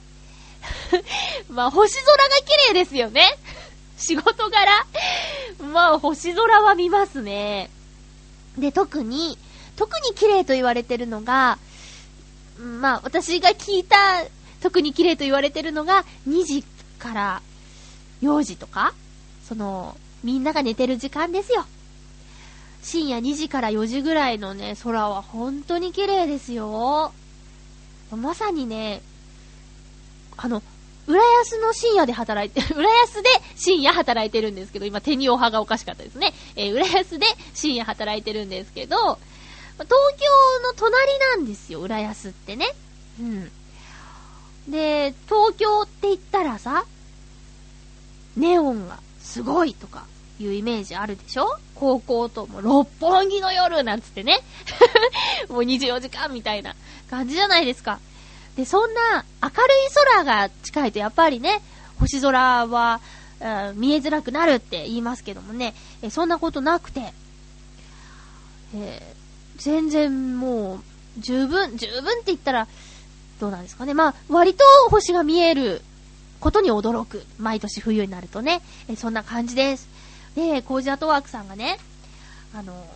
まあ、星空が綺麗ですよね。仕事柄。まあ、星空は見ますね。で、特に、特に綺麗と言われてるのが、まあ、私が聞いた、特に綺麗と言われてるのが、2時から4時とか、その、みんなが寝てる時間ですよ。深夜2時から4時ぐらいのね、空は本当に綺麗ですよ。まさにね、あの、浦安の深夜で働いて、浦安で深夜働いてるんですけど、今手におはがおかしかったですね。えー、浦安で深夜働いてるんですけど、東京の隣なんですよ、浦安ってね。うん。で、東京って言ったらさ、ネオンがすごいとか、いうイメージあるでしょ？高校とも六本木の夜なんつってね。もう24時間みたいな感じじゃないですか。で、そんな明るい空が近いとやっぱりね、星空は、見えづらくなるって言いますけどもね、えそんなことなくて、えー、全然もう、十分、十分って言ったら、どうなんですかね。まあ、割と星が見えることに驚く。毎年冬になるとね。えそんな感じです。で、コージアトワークさんがね、あの、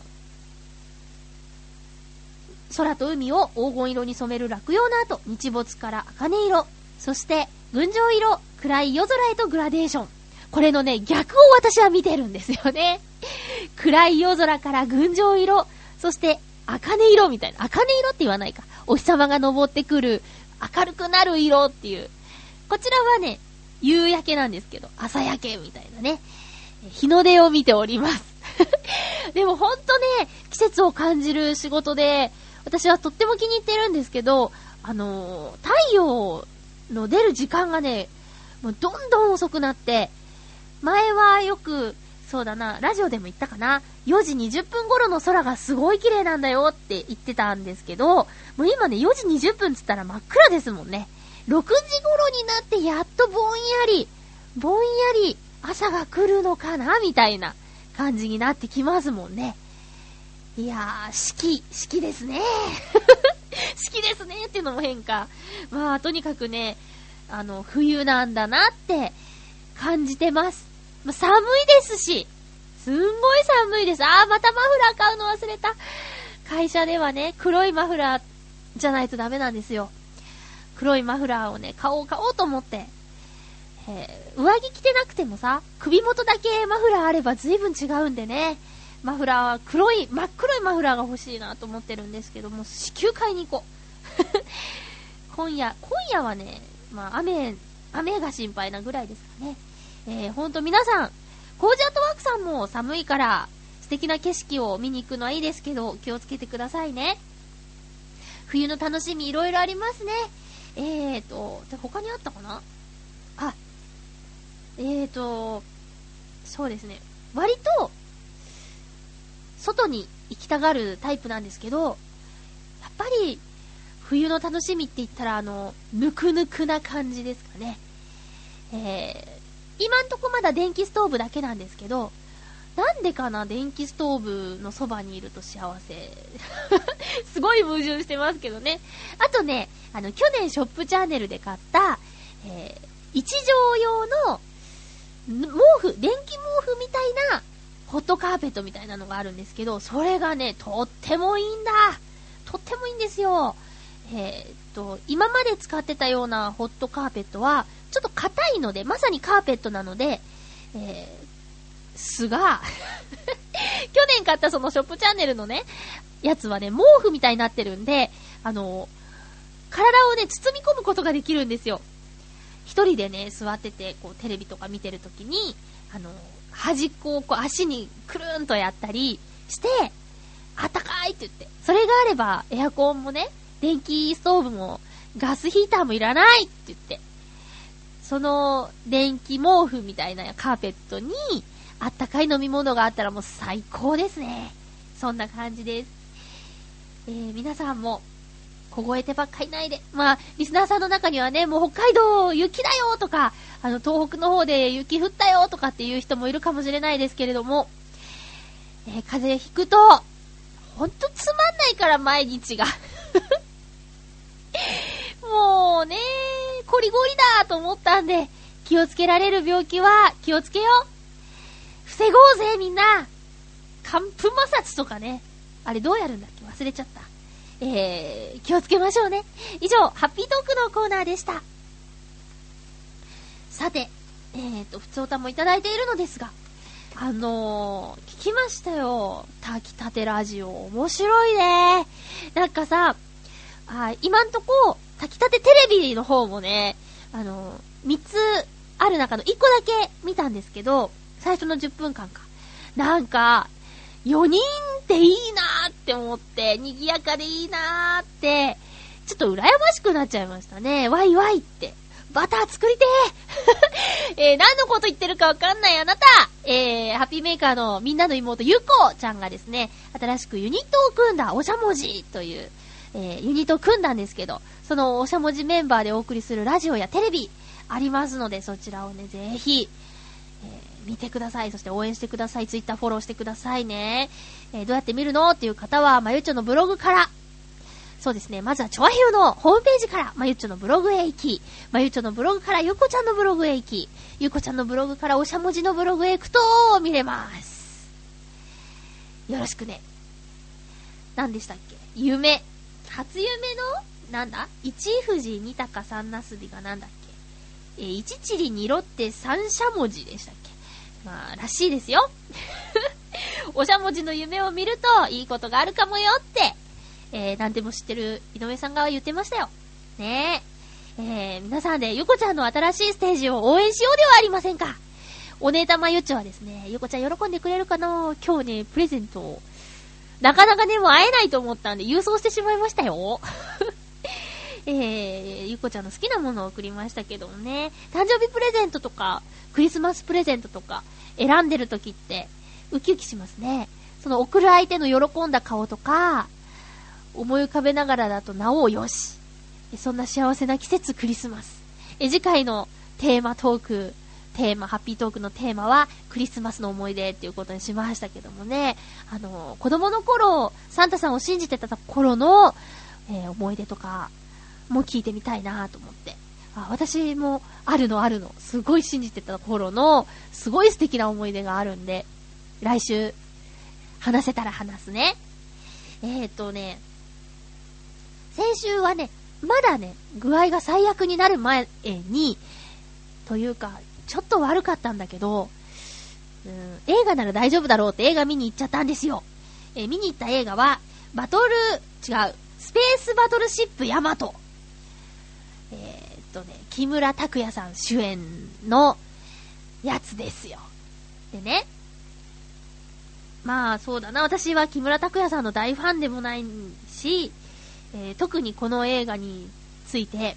空と海を黄金色に染める落葉の後、日没から茜色、そして群青色、暗い夜空へとグラデーション。これのね、逆を私は見てるんですよね。暗い夜空から群青色、そして茜色みたいな。茜色って言わないか。お日様が昇ってくる、明るくなる色っていう。こちらはね、夕焼けなんですけど、朝焼けみたいなね。日の出を見ております。でもほんとね、季節を感じる仕事で、私はとっても気に入ってるんですけど、あのー、太陽の出る時間がね、もうどんどん遅くなって、前はよく、そうだな、ラジオでも言ったかな、4時20分頃の空がすごい綺麗なんだよって言ってたんですけど、もう今ね、4時20分つったら真っ暗ですもんね。6時頃になってやっとぼんやり、ぼんやり朝が来るのかなみたいな感じになってきますもんね。いやー、四季、四季ですね。四季ですねっていうのも変か。まあ、とにかくね、あの、冬なんだなって感じてます。まあ、寒いですし、すんごい寒いです。あー、またマフラー買うの忘れた。会社ではね、黒いマフラーじゃないとダメなんですよ。黒いマフラーをね、買おう買おうと思って、えー、上着着てなくてもさ、首元だけマフラーあれば随分違うんでね、マフラーは黒い、真っ黒いマフラーが欲しいなと思ってるんですけども、支給買いに行こう。今夜、今夜はね、まあ雨、雨が心配なぐらいですかね。えー、ほんと皆さん、コージアートワークさんも寒いから素敵な景色を見に行くのはいいですけど、気をつけてくださいね。冬の楽しみいろいろありますね。えーと、他にあったかな、えーと、そうですね。割と、外に行きたがるタイプなんですけど、やっぱり、冬の楽しみって言ったら、あの、ぬくぬくな感じですかね。えー、今んとこまだ電気ストーブだけなんですけど、なんでかな電気ストーブのそばにいると幸せ。すごい矛盾してますけどね。あとね、あの、去年ショップチャンネルで買った、えー、一畳用の、毛布、電気毛布みたいな、ホットカーペットみたいなのがあるんですけど、それがね、とってもいいんだとってもいいんですよ。えー、っと、今まで使ってたようなホットカーペットは、ちょっと硬いので、まさにカーペットなので、えー、巣が 去年買ったそのショップチャンネルのね、やつはね、毛布みたいになってるんで、あの、体をね、包み込むことができるんですよ。一人でね、座ってて、こう、テレビとか見てるときに、あの、端っこをこう足にくるんとやったりして、あったかいって言って。それがあれば、エアコンもね、電気ストーブも、ガスヒーターもいらないって言って。その、電気毛布みたいなカーペットに、あったかい飲み物があったらもう最高ですね。そんな感じです。えー、皆さんも、凍えてばっかりないで。まあ、リスナーさんの中にはね、もう北海道雪だよとか、あの、東北の方で雪降ったよとかっていう人もいるかもしれないですけれども、えー、風邪ひくと、ほんとつまんないから毎日が もうね、こりごりだと思ったんで、気をつけられる病気は気をつけよう。防ごうぜみんな。寒風摩擦とかね。あれどうやるんだっけ？忘れちゃった。えー、気をつけましょうね。以上、ハッピートークのコーナーでした。さて、えーと、普通歌もいただいているのですが、あのー、聞きましたよ。炊きたてラジオ。面白いね。なんかさ、あ今んとこ、炊きたてテレビの方もね、あのー、3つある中の1個だけ見たんですけど、最初の10分間か。なんか、4人っていいなーって思って、賑やかでいいなーって、ちょっと羨ましくなっちゃいましたね。ワイワイって。バター作りてー えー、何のこと言ってるかわかんないあなたえー、ハッピーメーカーのみんなの妹ゆこちゃんがですね、新しくユニットを組んだおしゃもじという、えー、ユニットを組んだんですけど、そのおしゃもじメンバーでお送りするラジオやテレビありますので、そちらをね、ぜひ、見てください。そして応援してください。ツイッターフォローしてくださいね。えー、どうやって見るの？っていう方は、まゆっちょのブログから、そうですね。まずは、チョアヒューのホームページから、まゆっちょのブログへ行き、まゆっちょのブログから、ゆこちゃんのブログへ行き、ゆこちゃんのブログから、おしゃもじのブログへ行くと、見れます。よろしくね。何でしたっけ？夢。初夢の？なんだ？一富士二鷹三なすびがなんだっけ？え一チリ二ロって三しゃもじでしたっまあ、らしいですよ。おしゃもじの夢を見ると、いいことがあるかもよって、えー、なんでも知ってる井上さんが言ってましたよ。ねえ。えー、皆さんでゆこちゃんの新しいステージを応援しようではありませんか。お姉玉ゆっちょはですね、ゆこちゃん喜んでくれるかな？今日ね、プレゼントを。なかなかね、もう会えないと思ったんで、郵送してしまいましたよ。えー、ゆこちゃんの好きなものを送りましたけどもね、誕生日プレゼントとか、クリスマスプレゼントとか、選んでる時って、ウキウキしますね。その送る相手の喜んだ顔とか、思い浮かべながらだとなおよし。そんな幸せな季節クリスマス。え、次回のテーマトーク、テーマ、ハッピートークのテーマはクリスマスの思い出っていうことにしましたけどもね、あの、子供の頃、サンタさんを信じてた頃の、えー、思い出とかも聞いてみたいなと思って。あ、私もあるのあるの。すごい信じてた頃の、すごい素敵な思い出があるんで、来週、話せたら話すね。えー、っとね、先週はね、まだね、具合が最悪になる前に、というか、ちょっと悪かったんだけど、うん、映画なら大丈夫だろうって映画見に行っちゃったんですよ。えー、見に行った映画は、バトル、違う、スペースバトルシップヤマト。えー、っとね、木村拓哉さん主演のやつですよ。でね、まあそうだな、私は木村拓哉さんの大ファンでもないし、えー、特にこの映画について、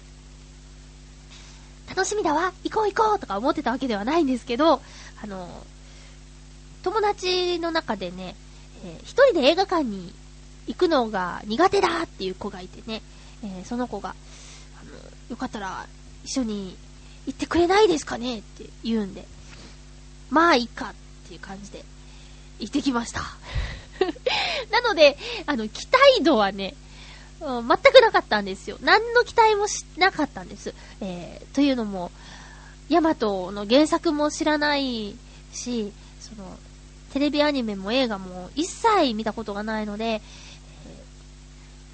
楽しみだわ行こう行こうとか思ってたわけではないんですけど、あの、友達の中でね、えー、一人で映画館に行くのが苦手だっていう子がいてね、えー、その子が、よかったら一緒に行ってくれないですかねって言うんで、まあいいかっていう感じで行ってきました。なので、あの、期待度はね、うん、全くなかったんですよ。何の期待もしなかったんです。えー、というのも、ヤマトの原作も知らないし、その、テレビアニメも映画も一切見たことがないので、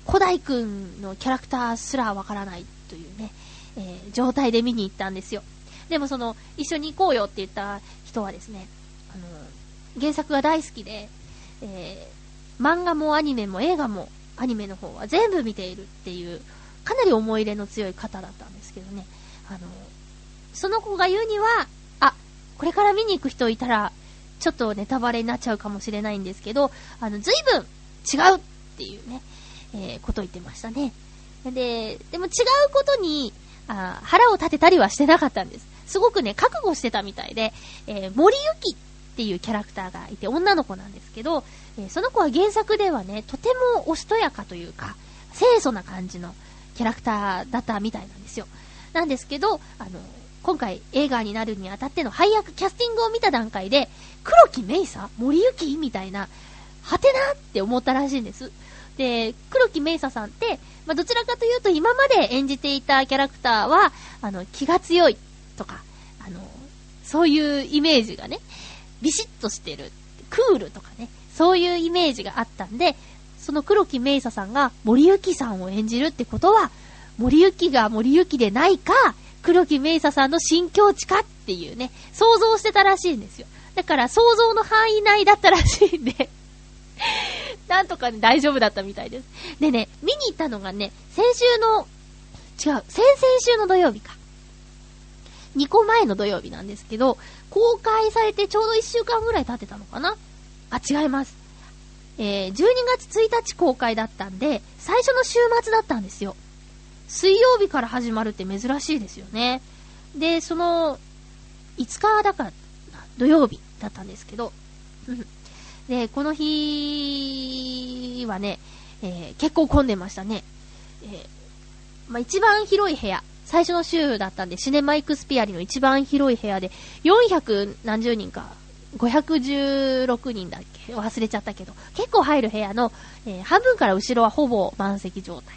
古代くんのキャラクターすらわからないというね、えー、状態で見に行ったんですよ。でもその、一緒に行こうよって言った人はですね、あの、原作が大好きで、えー、漫画もアニメも映画もアニメの方は全部見ているっていう、かなり思い入れの強い方だったんですけどね。あの、その子が言うには、あ、これから見に行く人いたら、ちょっとネタバレになっちゃうかもしれないんですけど、あの、随分違うっていうね、えー、こと言ってましたね。で、でも違うことに、あ腹を立てたりはしてなかったんです。すごくね、覚悟してたみたいで、えー、森ゆきっていうキャラクターがいて、女の子なんですけど、えー、その子は原作ではね、とてもおしとやかというか、清楚な感じのキャラクターだったみたいなんですよ。なんですけど、あの、今回映画になるにあたっての配役、キャスティングを見た段階で、黒木メイサ森きみたいな、はてなって思ったらしいんです。で、黒木メイサさんって、まあ、どちらかというと今まで演じていたキャラクターは、あの、気が強いとか、あの、そういうイメージがね、ビシッとしてる、クールとかね、そういうイメージがあったんで、その黒木メイサさんが森幸さんを演じるってことは、森幸が森幸でないか、黒木メイサさんの新境地かっていうね、想像してたらしいんですよ。だから想像の範囲内だったらしいんで なんとかね、大丈夫だったみたいです。でね、見に行ったのがね、先週の、違う、先々週の土曜日か。2個前の土曜日なんですけど、公開されてちょうど1週間ぐらい経ってたのかなあ、違います。えー、12月1日公開だったんで、最初の週末だったんですよ。水曜日から始まるって珍しいですよね。で、その、5日だから、土曜日だったんですけど、うんで、この日はね、えー、結構混んでましたね。えー、まあ、一番広い部屋、最初の週だったんで、シネマイクスピアリの一番広い部屋で、400何十人か、516人だっけ？忘れちゃったけど、結構入る部屋の、えー、半分から後ろはほぼ満席状態。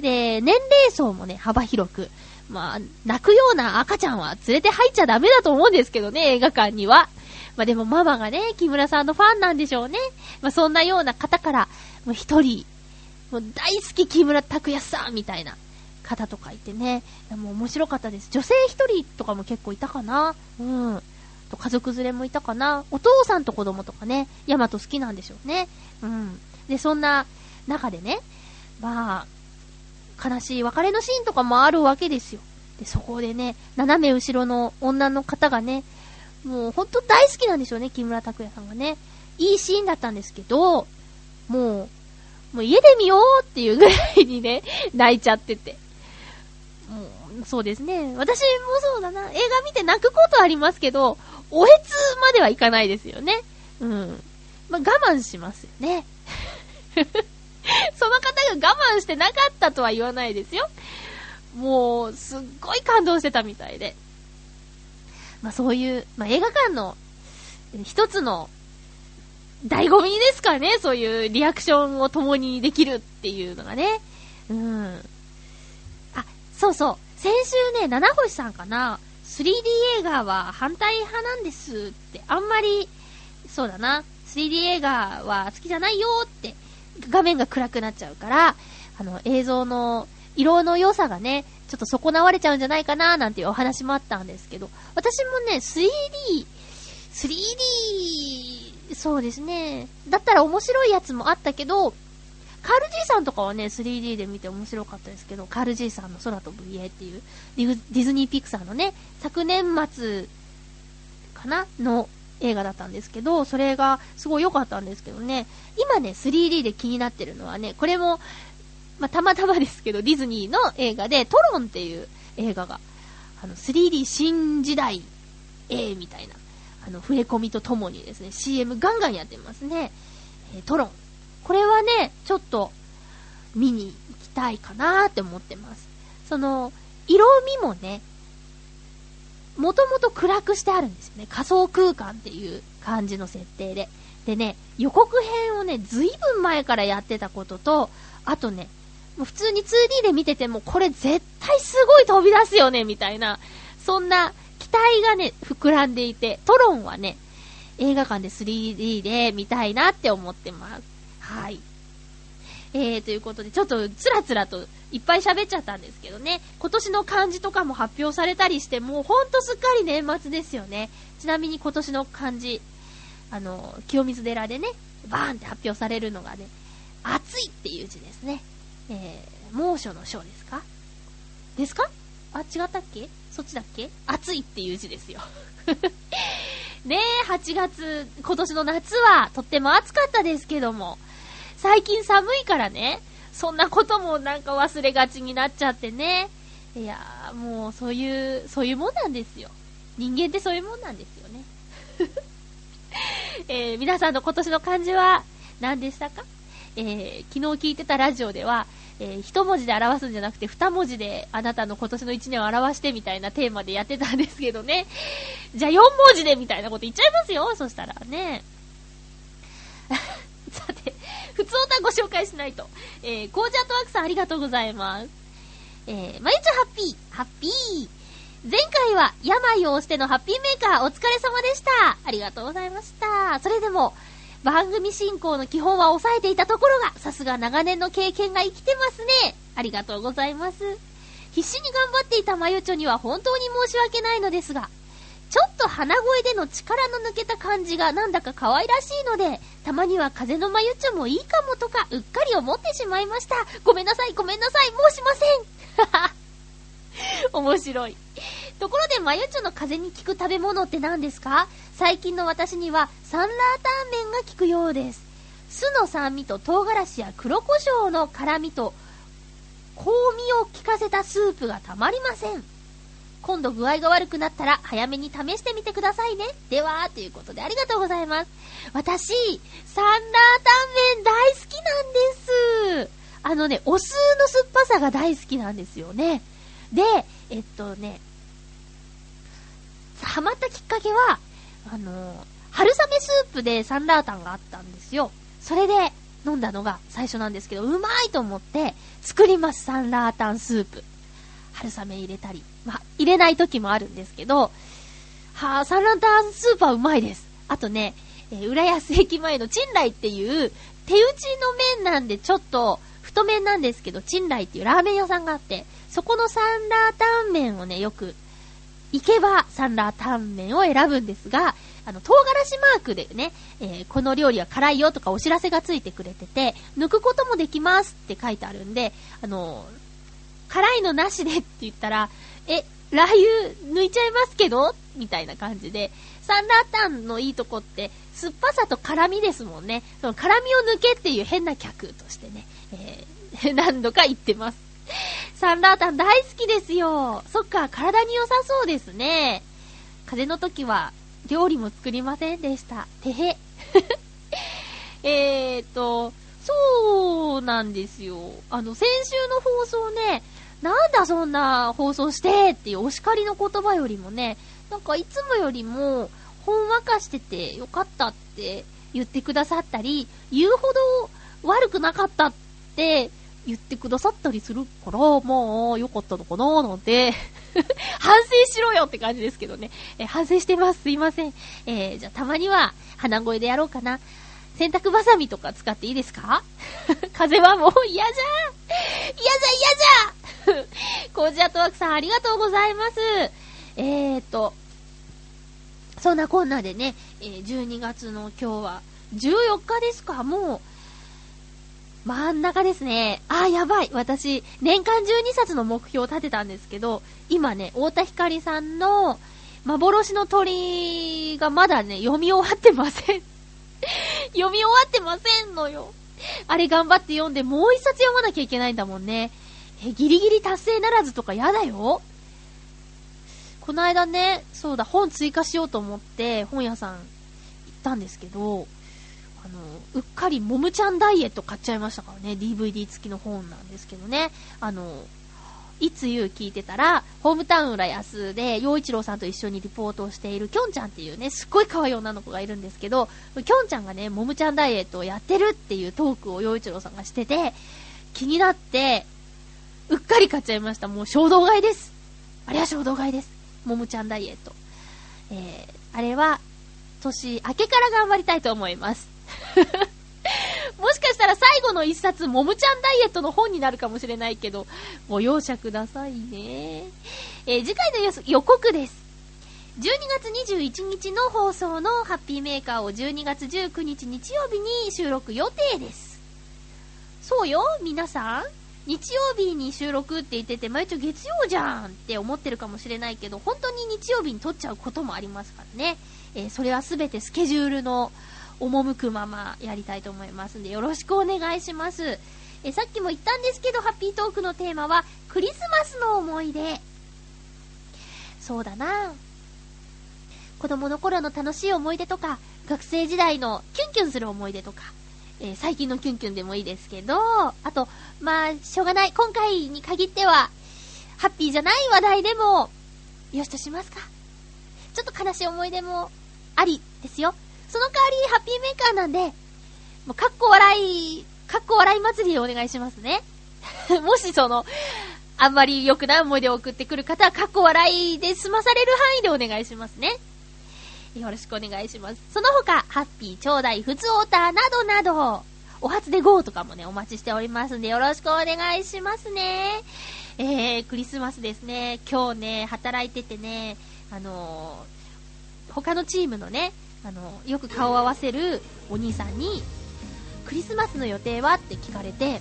で、年齢層もね、幅広く、まあ、泣くような赤ちゃんは連れて入っちゃダメだと思うんですけどね、映画館には。まあでもママがね、木村さんのファンなんでしょうね。まあそんなような方から、もう一人、もう大好き木村拓哉さんみたいな方とかいてね、もう面白かったです。女性一人とかも結構いたかな。うん。と家族連れもいたかな。お父さんと子供とかね、ヤマト好きなんでしょうね。うん。で、そんな中でね、まあ、悲しい別れのシーンとかもあるわけですよ。で、そこでね、斜め後ろの女の方がね、もうほんと大好きなんでしょうね、木村拓哉さんがね。いいシーンだったんですけど、もう、もう家で見ようっていうぐらいにね、泣いちゃってて。もう、そうですね。私もそうだな。映画見て泣くことありますけど、おへつまではいかないですよね。うん。まあ、我慢しますよね。その方が我慢してなかったとは言わないですよ。もう、すっごい感動してたみたいで。まあそういう、まあ映画館の一つの醍醐味ですかね、そういうリアクションを共にできるっていうのがね。うん。あ、そうそう。先週ね、七星さんかな、3D 映画は反対派なんですって、あんまり、そうだな、3D 映画は好きじゃないよって画面が暗くなっちゃうから、あの、映像の色の良さがね、ちょっと損なわれちゃうんじゃないかななんていうお話もあったんですけど、私もね、3D、3D、そうですね。だったら面白いやつもあったけど、カール爺さんとかはね、3D で見て面白かったですけど、カール爺さんの空飛ぶ家っていう、ディズニーピクサーのね、昨年末かなの映画だったんですけど、それがすごい良かったんですけどね、今ね、3D で気になってるのはね、これも、まあ、たまたまですけど、ディズニーの映画で、トロンっていう映画が、あの、3D 新時代 A みたいな、あの、触れ込みとともにですね、CM ガンガンやってますね。えー、トロン。これはね、ちょっと、見に行きたいかなーって思ってます。その、色味もね、もともと暗くしてあるんですよね。仮想空間っていう感じの設定で。でね、予告編をね、ずいぶん前からやってたことと、あとね、普通に 2D で見てても、これ絶対すごい飛び出すよね、みたいな、そんな期待がね、膨らんでいて、トロンはね、映画館で 3D で見たいなって思ってます。はい。えー、ということで、ちょっとつらつらといっぱい喋っちゃったんですけどね、今年の漢字とかも発表されたりして、もうほんとすっかり年末ですよね。ちなみに今年の漢字、あの、清水寺でね、バーンって発表されるのがね、暑いっていう字ですね。えー、猛暑の章ですか？ですか？あ、違ったっけ？そっちだっけ？暑いっていう字ですよ。ねえ、8月、今年の夏はとっても暑かったですけども、最近寒いからね、そんなこともなんか忘れがちになっちゃってね。いやー、もうそういう、そういうもんなんですよ。人間ってそういうもんなんですよね。えー、皆さんの今年の漢字は何でしたか？えー、昨日聞いてたラジオでは、えー、一文字で表すんじゃなくて二文字であなたの今年の一年を表してみたいなテーマでやってたんですけどね。じゃあ四文字でみたいなこと言っちゃいますよ。そしたらね。さて、普通歌ご紹介しないと。えー、コージャートワークさんありがとうございます。えー、まゆちゃハッピー、ハッピー。前回は病を押してのハッピーメーカーお疲れ様でした。ありがとうございました。それでも、番組進行の基本は抑えていたところが、さすが長年の経験が生きてますね。ありがとうございます。必死に頑張っていたまゆちょには本当に申し訳ないのですが、ちょっと鼻声での力の抜けた感じがなんだか可愛らしいので、たまには風のまゆちょもいいかもとか、うっかり思ってしまいました。ごめんなさい、ごめんなさい、申しません。面白い。ところで、まゆちょの風に効く食べ物って何ですか？最近の私には、サンラータン麺が効くようです。酢の酸味と唐辛子や黒胡椒の辛味と、香味を効かせたスープがたまりません。今度具合が悪くなったら早めに試してみてくださいね。では、ということでありがとうございます。私、サンラータン麺大好きなんです。あのね、お酢の酸っぱさが大好きなんですよね。で、えっとね、ハマったきっかけは、あの、春雨スープでサンラータンがあったんですよ。それで飲んだのが最初なんですけど、うまいと思って作ります、サンラータンスープ。春雨入れたり。まあ、入れない時もあるんですけど、はあ、サンランタンスープはうまいです。あとね、えー、浦安駅前のチンライっていう、手打ちの麺なんでちょっと太麺なんですけど、チンライっていうラーメン屋さんがあって、そこのサンラータン麺をね、よく、行けばサンラータン麺を選ぶんですが、あの、唐辛子マークでね、えー、この料理は辛いよとかお知らせがついてくれてて、抜くこともできますって書いてあるんで、あの辛いのなしでって言ったら、え、ラー油抜いちゃいますけどみたいな感じで、サンラータンのいいとこって、酸っぱさと辛みですもんね。その辛みを抜けっていう変な客としてね、えー、何度か言ってます。サンラータン大好きですよ。そっか、体に良さそうですね。風邪の時は、料理も作りませんでした。てへ。えーと、そうなんですよ。あの、先週の放送ね、なんだそんな放送してっていうお叱りの言葉よりもね、なんかいつもよりも、ほんわかしててよかったって言ってくださったり、言うほど悪くなかったって言ってくださったりするから、まあ、よかったのかななんて 反省しろよって感じですけどね。え反省してます。すいません。えー、じゃあたまには鼻声でやろうかな。洗濯バサミとか使っていいですか？風はもう嫌じゃん嫌じゃ嫌じゃんコージアトワークさんありがとうございます。えーと、そんなこんなでね、えー、12月の今日は14日ですかもう、真ん中ですね。あー、やばい。私、年間12冊の目標を立てたんですけど、今ね、太田光さんの幻の鳥がまだね、読み終わってません。読み終わってませんのよ。あれ頑張って読んで、もう一冊読まなきゃいけないんだもんね。え、ギリギリ達成ならずとかやだよこの間ね、そうだ、本追加しようと思って本屋さん行ったんですけど、あの、うっかりもむちゃんダイエット買っちゃいましたからね、DVD 付きの本なんですけどね。あの、いつ言う聞いてたら、ホームタウン浦安で、洋一郎さんと一緒にリポートをしているきょんちゃんっていうね、すっごい可愛い女の子がいるんですけど、きょんちゃんがね、もむちゃんダイエットをやってるっていうトークを洋一郎さんがしてて、気になって、うっかり買っちゃいました。もう衝動買いです。あれは衝動買いです。もむちゃんダイエット。えー、あれは、年明けから頑張りたいと思います。もしかしたら最後の一冊、もむちゃんダイエットの本になるかもしれないけど、ご容赦くださいね。えー、次回の予告です。12月21日の放送のハッピーメーカーを12月19日日曜日に収録予定です。そうよ、皆さん。日曜日に収録って言ってて、毎日月曜じゃんって思ってるかもしれないけど、本当に日曜日に撮っちゃうこともありますからね。えー、それはすべてスケジュールの赴くままやりたいと思いますんで、よろしくお願いします。えさっきも言ったんですけど、ハッピートークのテーマは、クリスマスの思い出。そうだな子供の頃の楽しい思い出とか、学生時代のキュンキュンする思い出とか、えー、最近のキュンキュンでもいいですけど、あと、まあ、しょうがない。今回に限っては、ハッピーじゃない話題でも、よしとしますか。ちょっと悲しい思い出もありですよ。その代わり、ハッピーメーカーなんで、もう、かっこ笑い、かっこ笑い祭りでお願いしますね。もしその、あんまり良くない思い出を送ってくる方は、かっこ笑いで済まされる範囲でお願いしますね。よろしくお願いします。その他、ハッピー、ちょうだい、ふつおたなどなど、お初で GO とかもね、お待ちしておりますんで、よろしくお願いしますね。えー、クリスマスですね。今日ね、働いててね、あのー、他のチームのね、あの、よく顔を合わせるお兄さんに、クリスマスの予定は？って聞かれて、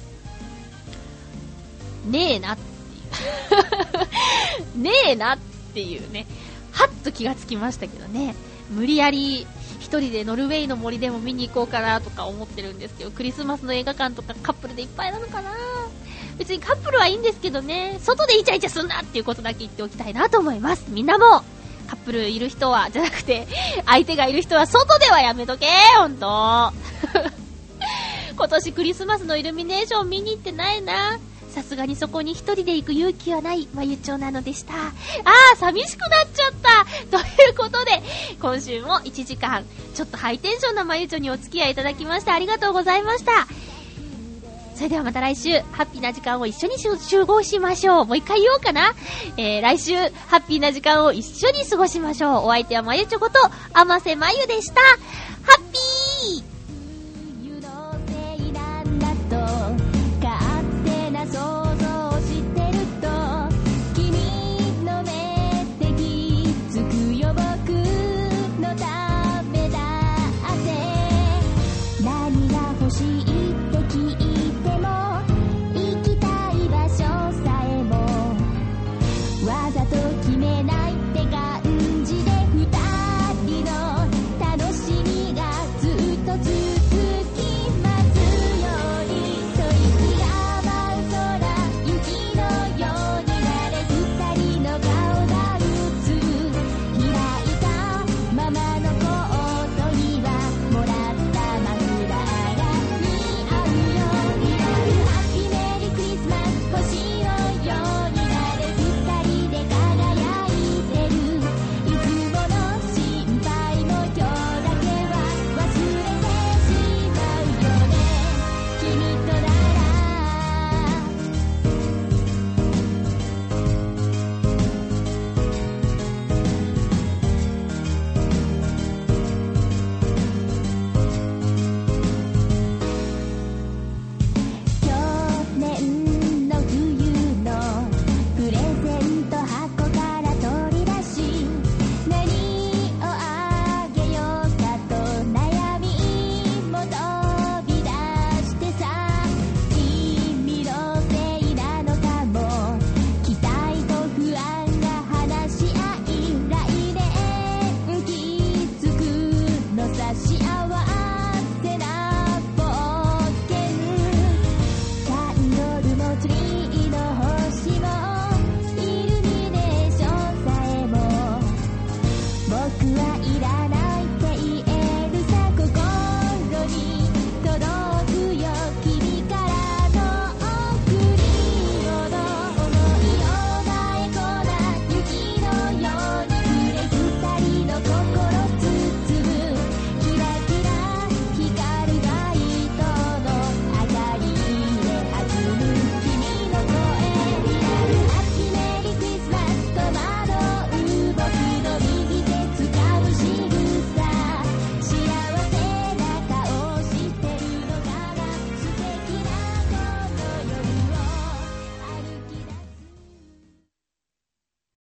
ねえなっていう。ねえなっていうね、はっと気がつきましたけどね、無理やり一人でノルウェーの森でも見に行こうかなとか思ってるんですけど、クリスマスの映画館とかカップルでいっぱいなのかな？別にカップルはいいんですけどね、外でイチャイチャすんなっていうことだけ言っておきたいなと思います。みんなも、カップルいる人は、じゃなくて、相手がいる人は外ではやめとけほんと。今年クリスマスのイルミネーション見に行ってないな。さすがにそこに一人で行く勇気はない、まゆちょなのでした。ああ、寂しくなっちゃった ということで、今週も1時間、ちょっとハイテンションなまゆちょにお付き合いいただきましてありがとうございました。それではまた来週、ハッピーな時間を一緒に集合しましょう。もう一回言おうかな。えー、来週、ハッピーな時間を一緒に過ごしましょう。お相手はまゆちょこと、あませまゆでした。ハッピー